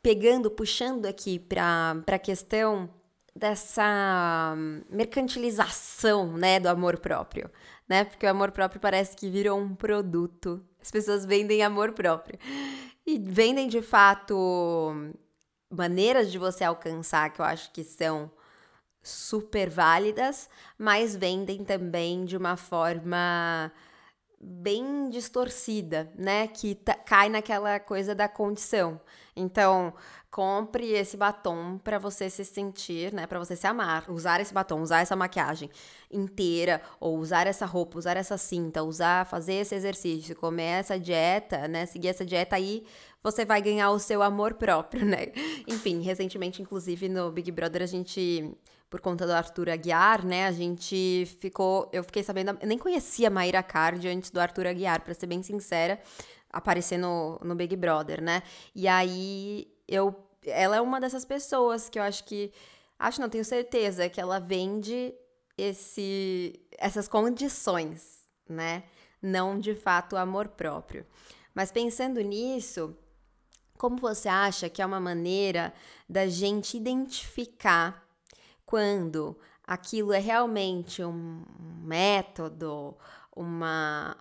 pegando, puxando aqui para a questão dessa mercantilização, né, do amor próprio né? Porque o amor próprio parece que virou um produto. As pessoas vendem amor próprio. E vendem de fato maneiras de você alcançar que eu acho que são super válidas, mas vendem também de uma forma bem distorcida, né? Que cai naquela coisa da condição. Então, compre esse batom para você se sentir, né, para você se amar. Usar esse batom, usar essa maquiagem inteira ou usar essa roupa, usar essa cinta, usar, fazer esse exercício, comer essa dieta, né, seguir essa dieta aí, você vai ganhar o seu amor próprio, né? Enfim, recentemente inclusive no Big Brother a gente por conta do Arthur Aguiar, né? A gente ficou. Eu fiquei sabendo. Eu nem conhecia a Maíra Card antes do Arthur Aguiar, para ser bem sincera, aparecer no, no Big Brother, né? E aí eu. Ela é uma dessas pessoas que eu acho que. Acho, não tenho certeza, que ela vende esse, essas condições, né? Não de fato amor próprio. Mas pensando nisso, como você acha que é uma maneira da gente identificar quando aquilo é realmente um método, uma,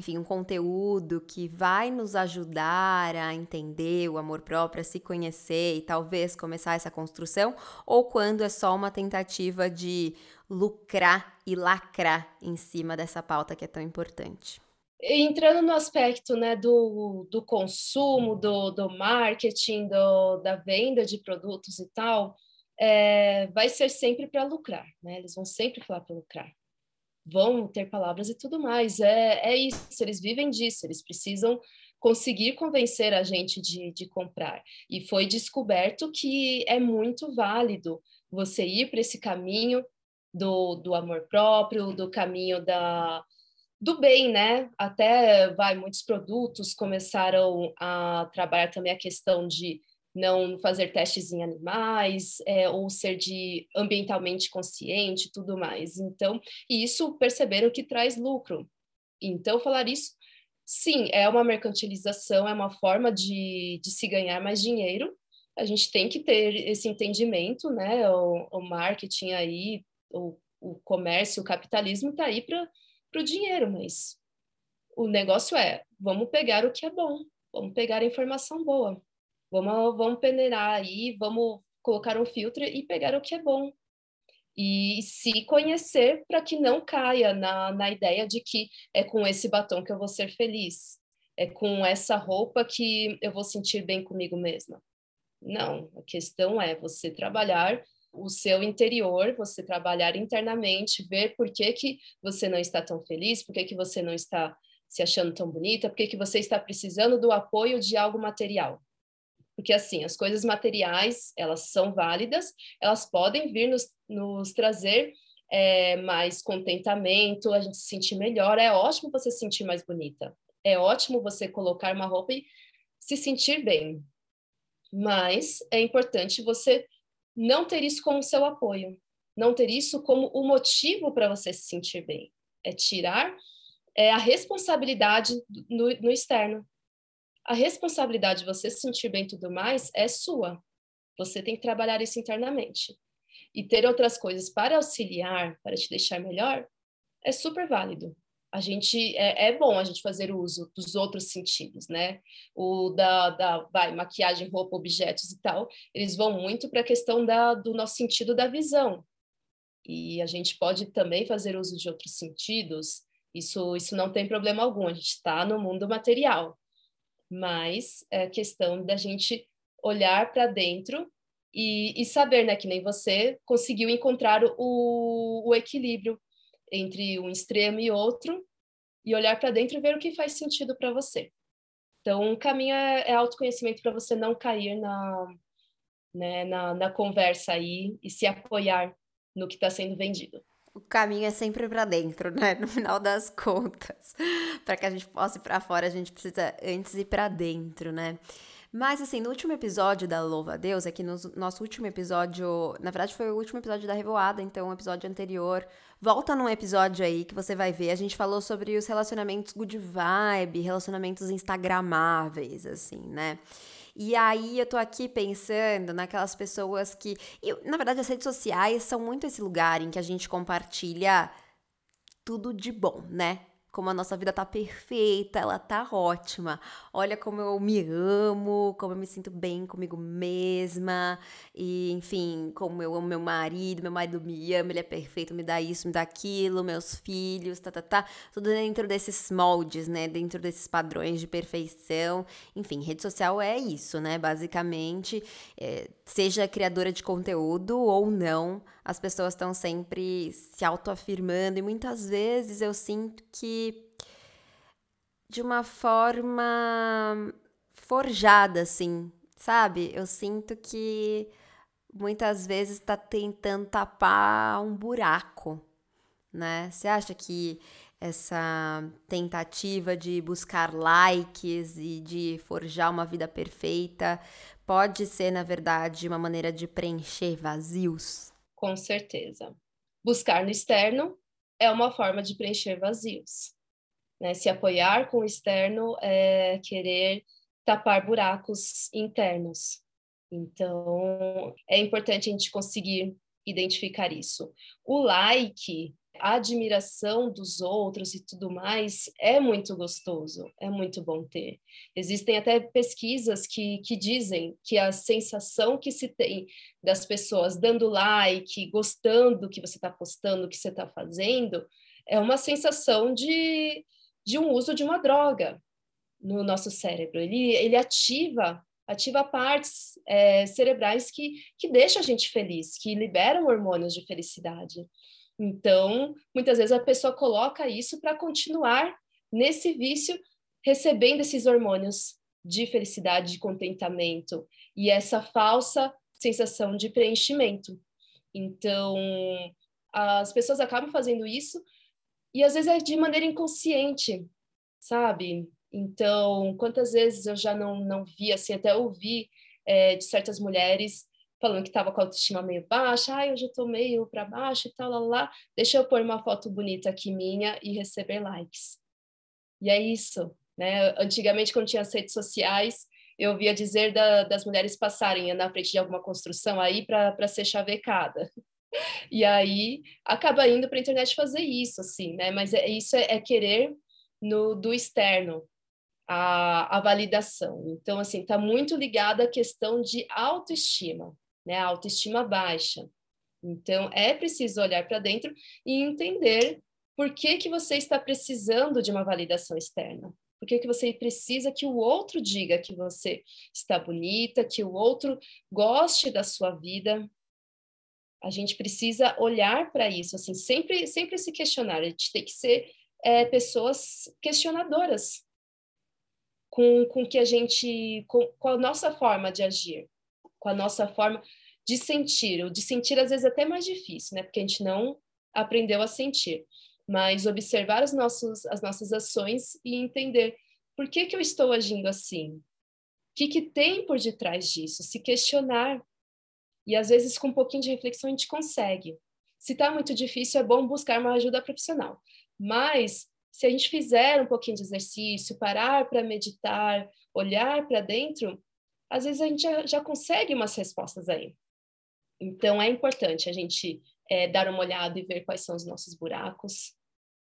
enfim, um conteúdo que vai nos ajudar a entender o amor próprio, a se conhecer e talvez começar essa construção, ou quando é só uma tentativa de lucrar e lacrar em cima dessa pauta que é tão importante. Entrando no aspecto né, do, do consumo, do, do marketing, do, da venda de produtos e tal, é, vai ser sempre para lucrar, né? Eles vão sempre falar para lucrar. Vão ter palavras e tudo mais. É, é isso, eles vivem disso, eles precisam conseguir convencer a gente de, de comprar. E foi descoberto que é muito válido você ir para esse caminho do, do amor próprio, do caminho da, do bem, né? Até vai muitos produtos começaram a trabalhar também a questão de não fazer testes em animais, é, ou ser de ambientalmente consciente, tudo mais. Então, e isso perceberam que traz lucro. Então, falar isso, sim, é uma mercantilização, é uma forma de, de se ganhar mais dinheiro. A gente tem que ter esse entendimento, né? O, o marketing aí, o, o comércio, o capitalismo está aí para o dinheiro, mas o negócio é, vamos pegar o que é bom, vamos pegar a informação boa. Vamos, vamos peneirar aí, vamos colocar um filtro e pegar o que é bom. E se conhecer para que não caia na, na ideia de que é com esse batom que eu vou ser feliz, é com essa roupa que eu vou sentir bem comigo mesma. Não, a questão é você trabalhar o seu interior, você trabalhar internamente, ver por que, que você não está tão feliz, por que, que você não está se achando tão bonita, por que, que você está precisando do apoio de algo material. Porque, assim, as coisas materiais, elas são válidas, elas podem vir nos, nos trazer é, mais contentamento, a gente se sentir melhor. É ótimo você se sentir mais bonita. É ótimo você colocar uma roupa e se sentir bem. Mas é importante você não ter isso como seu apoio, não ter isso como o motivo para você se sentir bem. É tirar é, a responsabilidade no, no externo a responsabilidade de você se sentir bem e tudo mais é sua. Você tem que trabalhar isso internamente. E ter outras coisas para auxiliar, para te deixar melhor, é super válido. A gente é, é bom a gente fazer uso dos outros sentidos, né? O da, da vai, maquiagem, roupa, objetos e tal, eles vão muito para a questão da, do nosso sentido da visão. E a gente pode também fazer uso de outros sentidos. Isso, isso não tem problema algum. A gente está no mundo material mas é questão da gente olhar para dentro e, e, saber, né, que nem você conseguiu encontrar o, o equilíbrio entre um extremo e outro e olhar para dentro e ver o que faz sentido para você. Então, o caminho é, é autoconhecimento para você não cair na, né, na, na conversa aí e se apoiar no que está sendo vendido o caminho é sempre para dentro, né? No final das contas. para que a gente possa ir para fora, a gente precisa antes ir para dentro, né? Mas assim, no último episódio da Louva a Deus, aqui no nosso último episódio, na verdade foi o último episódio da Revoada, então o episódio anterior, volta num episódio aí que você vai ver, a gente falou sobre os relacionamentos good vibe, relacionamentos instagramáveis, assim, né? E aí eu tô aqui pensando naquelas pessoas que. Eu, na verdade, as redes sociais são muito esse lugar em que a gente compartilha tudo de bom, né? Como a nossa vida tá perfeita, ela tá ótima. Olha como eu me amo, como eu me sinto bem comigo mesma, e enfim, como eu amo meu marido, meu marido me ama, ele é perfeito, me dá isso, me dá aquilo, meus filhos, tá, tá, tá. Tudo dentro desses moldes, né? Dentro desses padrões de perfeição. Enfim, rede social é isso, né? Basicamente, é, seja criadora de conteúdo ou não, as pessoas estão sempre se autoafirmando e muitas vezes eu sinto que de uma forma forjada, assim, sabe? Eu sinto que muitas vezes está tentando tapar um buraco, né? Você acha que essa tentativa de buscar likes e de forjar uma vida perfeita pode ser, na verdade, uma maneira de preencher vazios? Com certeza. Buscar no externo é uma forma de preencher vazios. Né? Se apoiar com o externo é querer tapar buracos internos. Então, é importante a gente conseguir identificar isso. O like a admiração dos outros e tudo mais é muito gostoso, é muito bom ter. Existem até pesquisas que, que dizem que a sensação que se tem das pessoas dando like, gostando do que você está postando, do que você está fazendo, é uma sensação de, de um uso de uma droga no nosso cérebro. Ele, ele ativa ativa partes é, cerebrais que, que deixam a gente feliz, que liberam hormônios de felicidade. Então, muitas vezes a pessoa coloca isso para continuar nesse vício recebendo esses hormônios de felicidade, de contentamento e essa falsa sensação de preenchimento. Então, as pessoas acabam fazendo isso e às vezes é de maneira inconsciente, sabe? Então, quantas vezes eu já não, não vi, assim, até ouvi é, de certas mulheres falando que estava com a autoestima meio baixa, ai, hoje eu tô meio para baixo e tal, lá, lá, deixa eu pôr uma foto bonita aqui minha e receber likes. E é isso, né? Antigamente, quando tinha as redes sociais, eu ouvia dizer da, das mulheres passarem na frente de alguma construção aí para ser chavecada. E aí acaba indo para a internet fazer isso, assim, né? Mas é, isso é, é querer no do externo, a, a validação. Então, assim, está muito ligado à questão de autoestima, né? A autoestima baixa. Então, é preciso olhar para dentro e entender por que, que você está precisando de uma validação externa. Por que, que você precisa que o outro diga que você está bonita, que o outro goste da sua vida, a gente precisa olhar para isso, assim, sempre, sempre se questionar. A gente tem que ser é, pessoas questionadoras com, com que a gente, com, com a nossa forma de agir, com a nossa forma de sentir. O de sentir às vezes é até mais difícil, né? Porque a gente não aprendeu a sentir. Mas observar os nossos, as nossas ações e entender por que, que eu estou agindo assim? O que, que tem por detrás disso? Se questionar e às vezes com um pouquinho de reflexão a gente consegue. Se está muito difícil, é bom buscar uma ajuda profissional. Mas se a gente fizer um pouquinho de exercício, parar para meditar, olhar para dentro, às vezes a gente já, já, consegue umas respostas aí. Então é importante a gente é, dar uma olhada e ver quais são os nossos buracos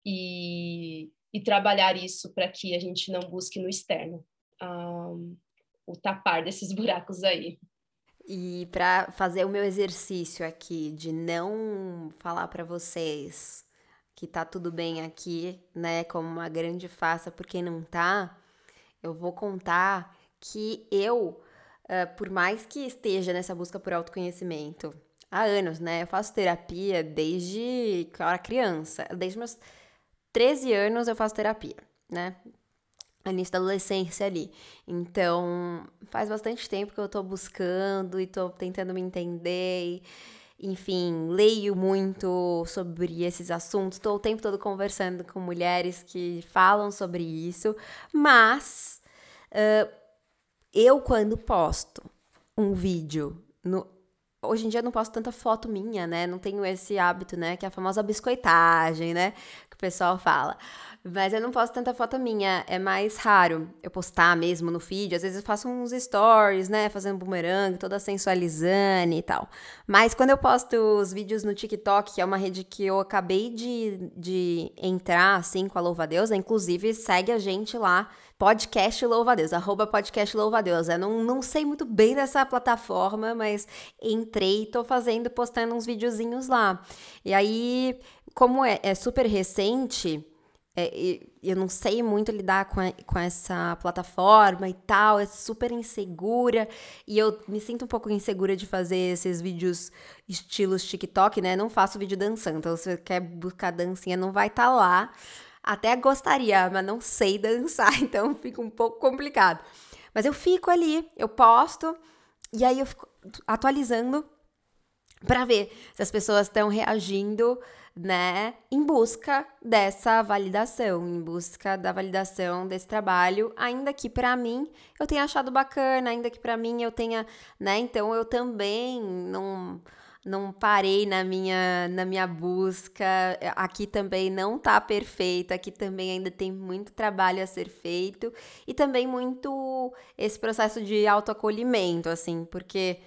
e, e trabalhar isso para que a gente não busque no externo um, o tapar desses buracos aí. E para fazer o meu exercício aqui de não falar para vocês que tá tudo bem aqui, né, como uma grande farsa porque não tá, eu vou contar que eu, uh, por mais que esteja nessa busca por autoconhecimento há anos, né, eu faço terapia desde que eu era criança, desde meus 13 anos eu faço terapia, né, início da adolescência ali. Então, faz bastante tempo que eu tô buscando e tô tentando me entender. E, enfim, leio muito sobre esses assuntos, tô o tempo todo conversando com mulheres que falam sobre isso, mas uh, eu, quando posto um vídeo no. Hoje em dia eu não posto tanta foto minha, né? Não tenho esse hábito, né? Que é a famosa biscoitagem, né? O pessoal fala. Mas eu não posto tanta foto minha, é mais raro eu postar mesmo no feed. Às vezes eu faço uns stories, né? Fazendo bumerangue, toda sensualizando e tal. Mas quando eu posto os vídeos no TikTok, que é uma rede que eu acabei de, de entrar, assim, com a Louva Deus, inclusive segue a gente lá, podcast Louva Deus, arroba podcast Louva Deus. Eu não, não sei muito bem dessa plataforma, mas entrei e tô fazendo, postando uns videozinhos lá. E aí, como é, é super recente é, eu não sei muito lidar com, a, com essa plataforma e tal, é super insegura. E eu me sinto um pouco insegura de fazer esses vídeos estilos TikTok, né? Não faço vídeo dançando, então se você quer buscar dancinha, não vai estar tá lá. Até gostaria, mas não sei dançar, então fica um pouco complicado. Mas eu fico ali, eu posto, e aí eu fico atualizando para ver se as pessoas estão reagindo né, em busca dessa validação, em busca da validação desse trabalho, ainda que para mim eu tenha achado bacana, ainda que para mim eu tenha, né, então eu também não não parei na minha na minha busca. Aqui também não tá perfeita, aqui também ainda tem muito trabalho a ser feito e também muito esse processo de autoacolhimento, assim, porque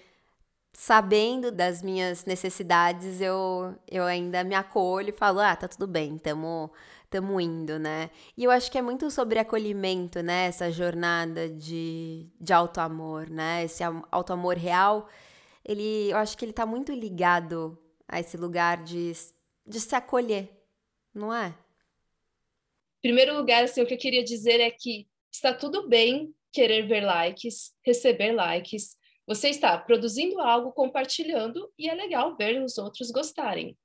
sabendo das minhas necessidades, eu, eu ainda me acolho e falo, ah, tá tudo bem, tamo, tamo indo, né? E eu acho que é muito sobre acolhimento, né? Essa jornada de, de auto-amor, né? Esse auto-amor real, ele, eu acho que ele tá muito ligado a esse lugar de, de se acolher, não é? Primeiro lugar, assim, o que eu queria dizer é que está tudo bem querer ver likes, receber likes, você está produzindo algo, compartilhando, e é legal ver os outros gostarem.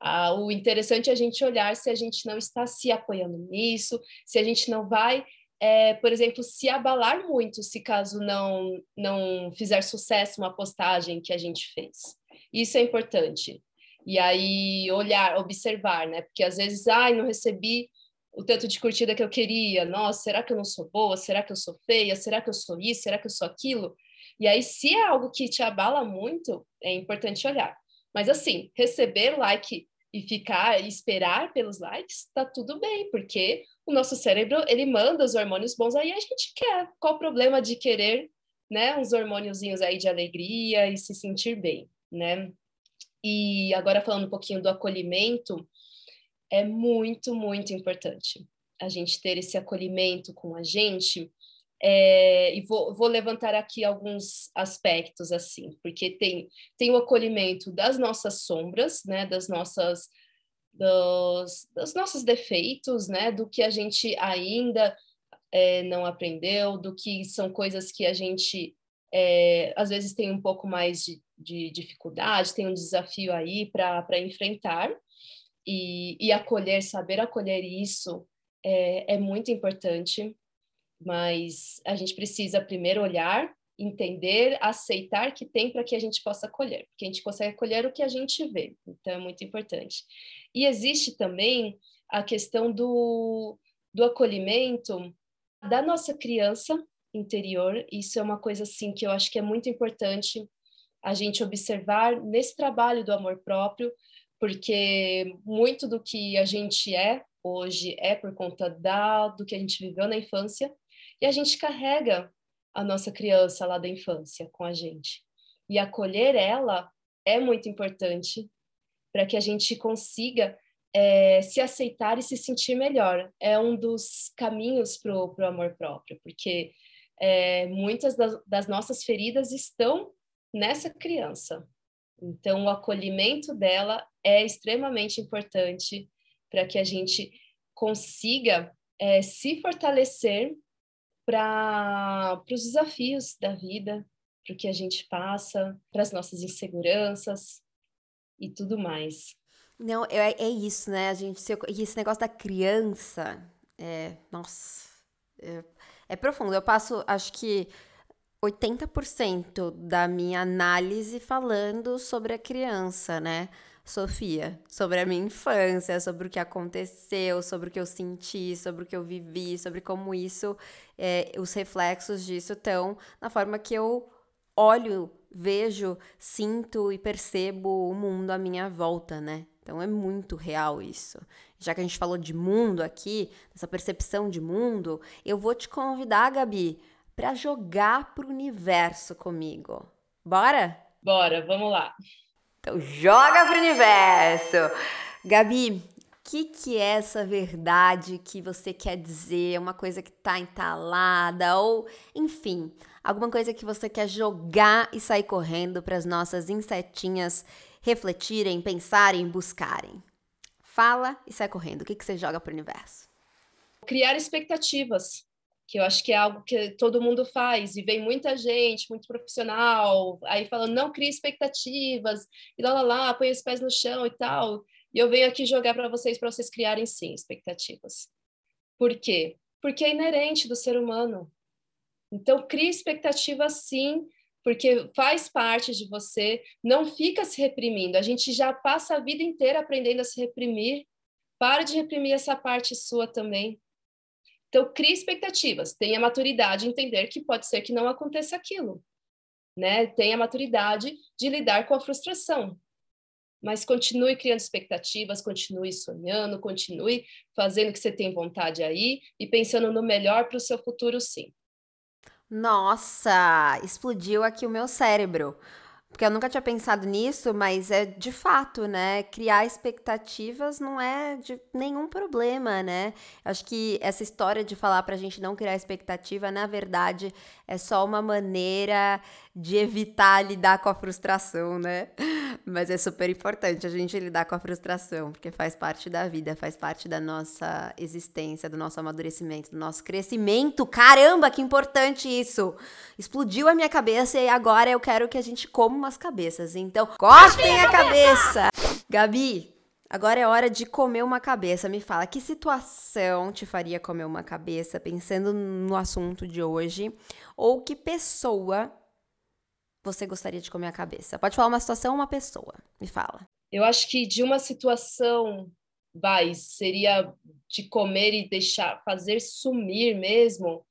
Ah, o interessante é a gente olhar se a gente não está se apoiando nisso, se a gente não vai é, por exemplo, se abalar muito se caso não, não fizer sucesso uma postagem que a gente fez. Isso é importante. E aí olhar, observar, né? Porque às vezes, ai, não recebi o tanto de curtida que eu queria. Nossa, será que eu não sou boa? Será que eu sou feia? Será que eu sou isso? Será que eu sou aquilo? E aí, se é algo que te abala muito, é importante olhar. Mas assim, receber like e ficar e esperar pelos likes, tá tudo bem, porque o nosso cérebro, ele manda os hormônios bons aí a gente quer. Qual o problema de querer, né, uns hormôniozinhos aí de alegria e se sentir bem, né? E agora falando um pouquinho do acolhimento, é muito, muito importante a gente ter esse acolhimento com a gente, é, e vou, vou, levantar aqui alguns aspectos assim, porque tem, tem o acolhimento das nossas sombras, né, das nossas dos, dos nossos defeitos, né, do que a gente ainda é, não aprendeu, do que são coisas que a gente é, às vezes tem um pouco mais de, de dificuldade, tem um desafio aí para enfrentar. E, e acolher, saber acolher isso é, é muito importante mas a gente precisa primeiro olhar, entender, aceitar que tem para que a gente possa colher, porque a gente consegue colher o que a gente vê, então é muito importante. E existe também a questão do, do acolhimento da nossa criança interior, isso é uma coisa assim que eu acho que é muito importante a gente observar nesse trabalho do amor próprio, porque muito do que a gente é hoje é por conta da, do que a gente viveu na infância, e a gente carrega a nossa criança lá da infância com a gente. E acolher ela é muito importante para que a gente consiga é, se aceitar e se sentir melhor. É um dos caminhos para o amor próprio, porque é, muitas das, das nossas feridas estão nessa criança. Então, o acolhimento dela é extremamente importante para que a gente consiga é, se fortalecer para os desafios da vida, para o que a gente passa, para as nossas inseguranças e tudo mais. Não, é, é isso, né? A gente esse negócio da criança, é, nossa, é, é profundo. Eu passo, acho que 80% da minha análise falando sobre a criança, né? Sofia, sobre a minha infância, sobre o que aconteceu, sobre o que eu senti, sobre o que eu vivi, sobre como isso, é, os reflexos disso estão na forma que eu olho, vejo, sinto e percebo o mundo à minha volta, né? Então é muito real isso. Já que a gente falou de mundo aqui, essa percepção de mundo, eu vou te convidar, Gabi, para jogar pro universo comigo. Bora? Bora, vamos lá. Então joga pro universo. Gabi, o que, que é essa verdade que você quer dizer? Uma coisa que tá entalada ou, enfim, alguma coisa que você quer jogar e sair correndo para as nossas insetinhas refletirem, pensarem, buscarem. Fala e sai correndo. O que, que você joga pro universo? Criar expectativas que eu acho que é algo que todo mundo faz, e vem muita gente, muito profissional, aí falando, não crie expectativas, e lá, lá, lá, põe os pés no chão e tal. E eu venho aqui jogar para vocês, para vocês criarem sim expectativas. Por quê? Porque é inerente do ser humano. Então, crie expectativas sim, porque faz parte de você, não fica se reprimindo. A gente já passa a vida inteira aprendendo a se reprimir. Para de reprimir essa parte sua também então, crie expectativas, tenha maturidade entender que pode ser que não aconteça aquilo, né? Tenha maturidade de lidar com a frustração. Mas continue criando expectativas, continue sonhando, continue fazendo o que você tem vontade aí e pensando no melhor para o seu futuro, sim. Nossa, explodiu aqui o meu cérebro. Porque eu nunca tinha pensado nisso, mas é de fato, né? Criar expectativas não é de nenhum problema, né? Acho que essa história de falar pra gente não criar expectativa, na verdade, é só uma maneira de evitar lidar com a frustração, né? Mas é super importante a gente lidar com a frustração, porque faz parte da vida, faz parte da nossa existência, do nosso amadurecimento, do nosso crescimento. Caramba, que importante isso! Explodiu a minha cabeça e agora eu quero que a gente coma umas cabeças. Então, cortem a cabeça! Gabi, Agora é hora de comer uma cabeça. Me fala, que situação te faria comer uma cabeça pensando no assunto de hoje? Ou que pessoa você gostaria de comer a cabeça? Pode falar uma situação uma pessoa. Me fala. Eu acho que de uma situação, vai, seria de comer e deixar, fazer sumir mesmo.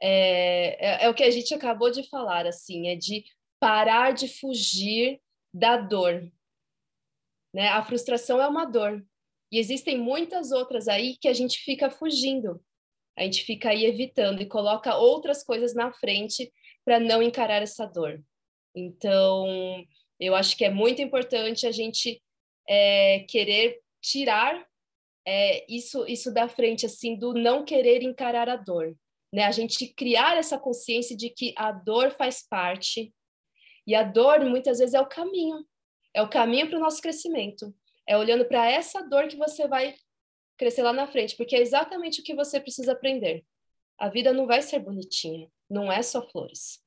É, é, é o que a gente acabou de falar, assim, é de parar de fugir da dor, né? A frustração é uma dor. E existem muitas outras aí que a gente fica fugindo. A gente fica aí evitando e coloca outras coisas na frente para não encarar essa dor. Então, eu acho que é muito importante a gente é, querer tirar é, isso, isso da frente, assim, do não querer encarar a dor. Né? A gente criar essa consciência de que a dor faz parte e a dor, muitas vezes, é o caminho. É o caminho para o nosso crescimento. É olhando para essa dor que você vai crescer lá na frente, porque é exatamente o que você precisa aprender. A vida não vai ser bonitinha, não é só flores.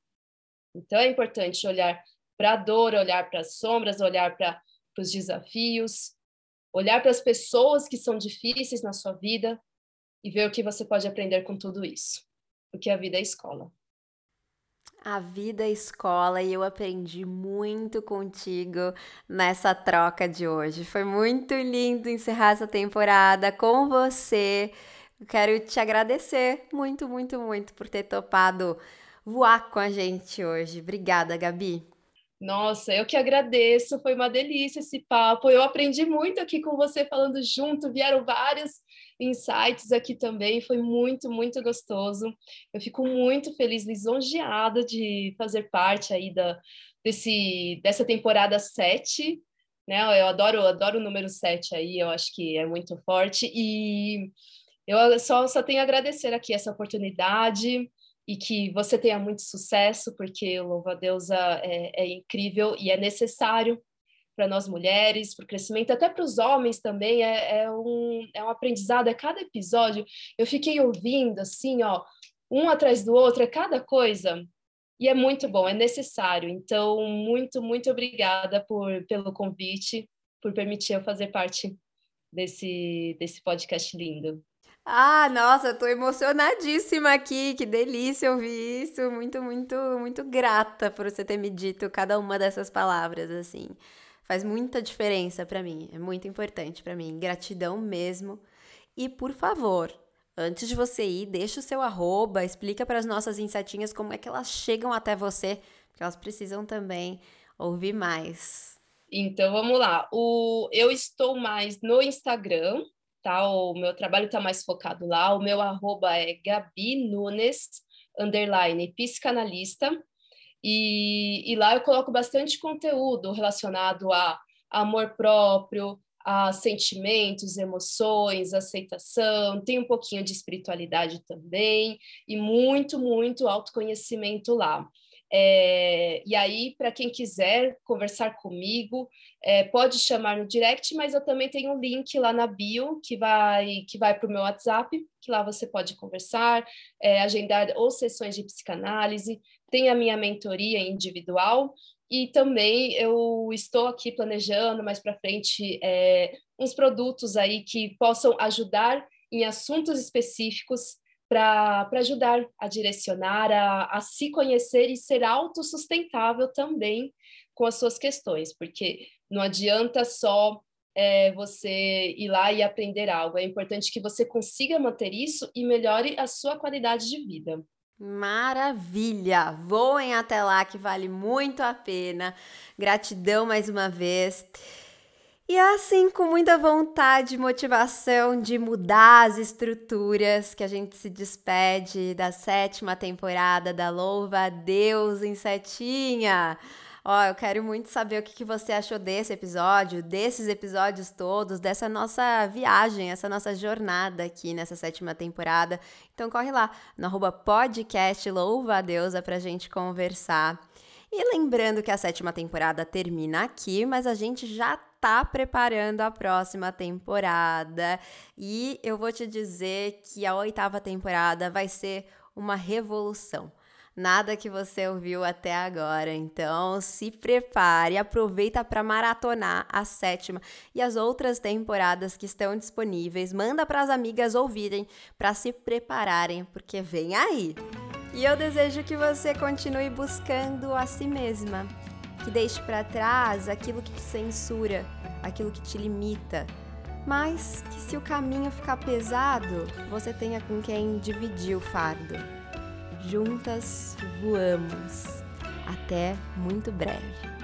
Então é importante olhar para a dor, olhar para as sombras, olhar para os desafios, olhar para as pessoas que são difíceis na sua vida e ver o que você pode aprender com tudo isso. Porque a vida é escola. A vida é escola e eu aprendi muito contigo nessa troca de hoje. Foi muito lindo encerrar essa temporada com você. Quero te agradecer muito, muito, muito por ter topado voar com a gente hoje. Obrigada, Gabi. Nossa, eu que agradeço. Foi uma delícia esse papo. Eu aprendi muito aqui com você falando junto. Vieram vários insights aqui também. Foi muito, muito gostoso. Eu fico muito feliz, lisonjeada de fazer parte aí da, desse, dessa temporada 7. Né? Eu adoro, adoro o número 7 aí, eu acho que é muito forte. E eu só, só tenho a agradecer aqui essa oportunidade e que você tenha muito sucesso, porque o Louva a Deusa é, é incrível e é necessário para nós mulheres, para o crescimento, até para os homens também, é, é, um, é um aprendizado, é cada episódio, eu fiquei ouvindo assim, ó, um atrás do outro, é cada coisa, e é muito bom, é necessário, então, muito, muito obrigada por, pelo convite, por permitir eu fazer parte desse, desse podcast lindo. Ah, nossa, tô emocionadíssima aqui, que delícia ouvir isso, muito, muito, muito grata por você ter me dito cada uma dessas palavras, assim faz muita diferença para mim, é muito importante para mim. Gratidão mesmo. E por favor, antes de você ir, deixa o seu arroba, explica para as nossas insetinhas como é que elas chegam até você, porque elas precisam também ouvir mais. Então vamos lá. O, eu estou mais no Instagram, tá? O meu trabalho está mais focado lá. O meu arroba é Gabi Nunes, underline psicanalista. E, e lá eu coloco bastante conteúdo relacionado a amor próprio, a sentimentos, emoções, aceitação, tem um pouquinho de espiritualidade também, e muito, muito autoconhecimento lá. É, e aí, para quem quiser conversar comigo, é, pode chamar no direct, mas eu também tenho um link lá na bio que vai que vai para o meu WhatsApp, que lá você pode conversar, é, agendar ou sessões de psicanálise, tem a minha mentoria individual e também eu estou aqui planejando mais para frente é, uns produtos aí que possam ajudar em assuntos específicos para ajudar a direcionar, a, a se conhecer e ser autossustentável também com as suas questões, porque não adianta só é, você ir lá e aprender algo, é importante que você consiga manter isso e melhore a sua qualidade de vida. Maravilha! Voem até lá que vale muito a pena. Gratidão mais uma vez. E é assim, com muita vontade e motivação de mudar as estruturas, que a gente se despede da sétima temporada da Louva a Deus em Setinha. Ó, eu quero muito saber o que, que você achou desse episódio, desses episódios todos, dessa nossa viagem, essa nossa jornada aqui nessa sétima temporada. Então corre lá no arroba podcast Louva a Deusa pra gente conversar. E lembrando que a sétima temporada termina aqui, mas a gente já tá preparando a próxima temporada. E eu vou te dizer que a oitava temporada vai ser uma revolução nada que você ouviu até agora. Então, se prepare, aproveita para maratonar a sétima e as outras temporadas que estão disponíveis. Manda para as amigas ouvirem para se prepararem, porque vem aí. E eu desejo que você continue buscando a si mesma, que deixe para trás aquilo que te censura, aquilo que te limita. Mas que se o caminho ficar pesado, você tenha com quem dividir o fardo juntas voamos. Até muito breve.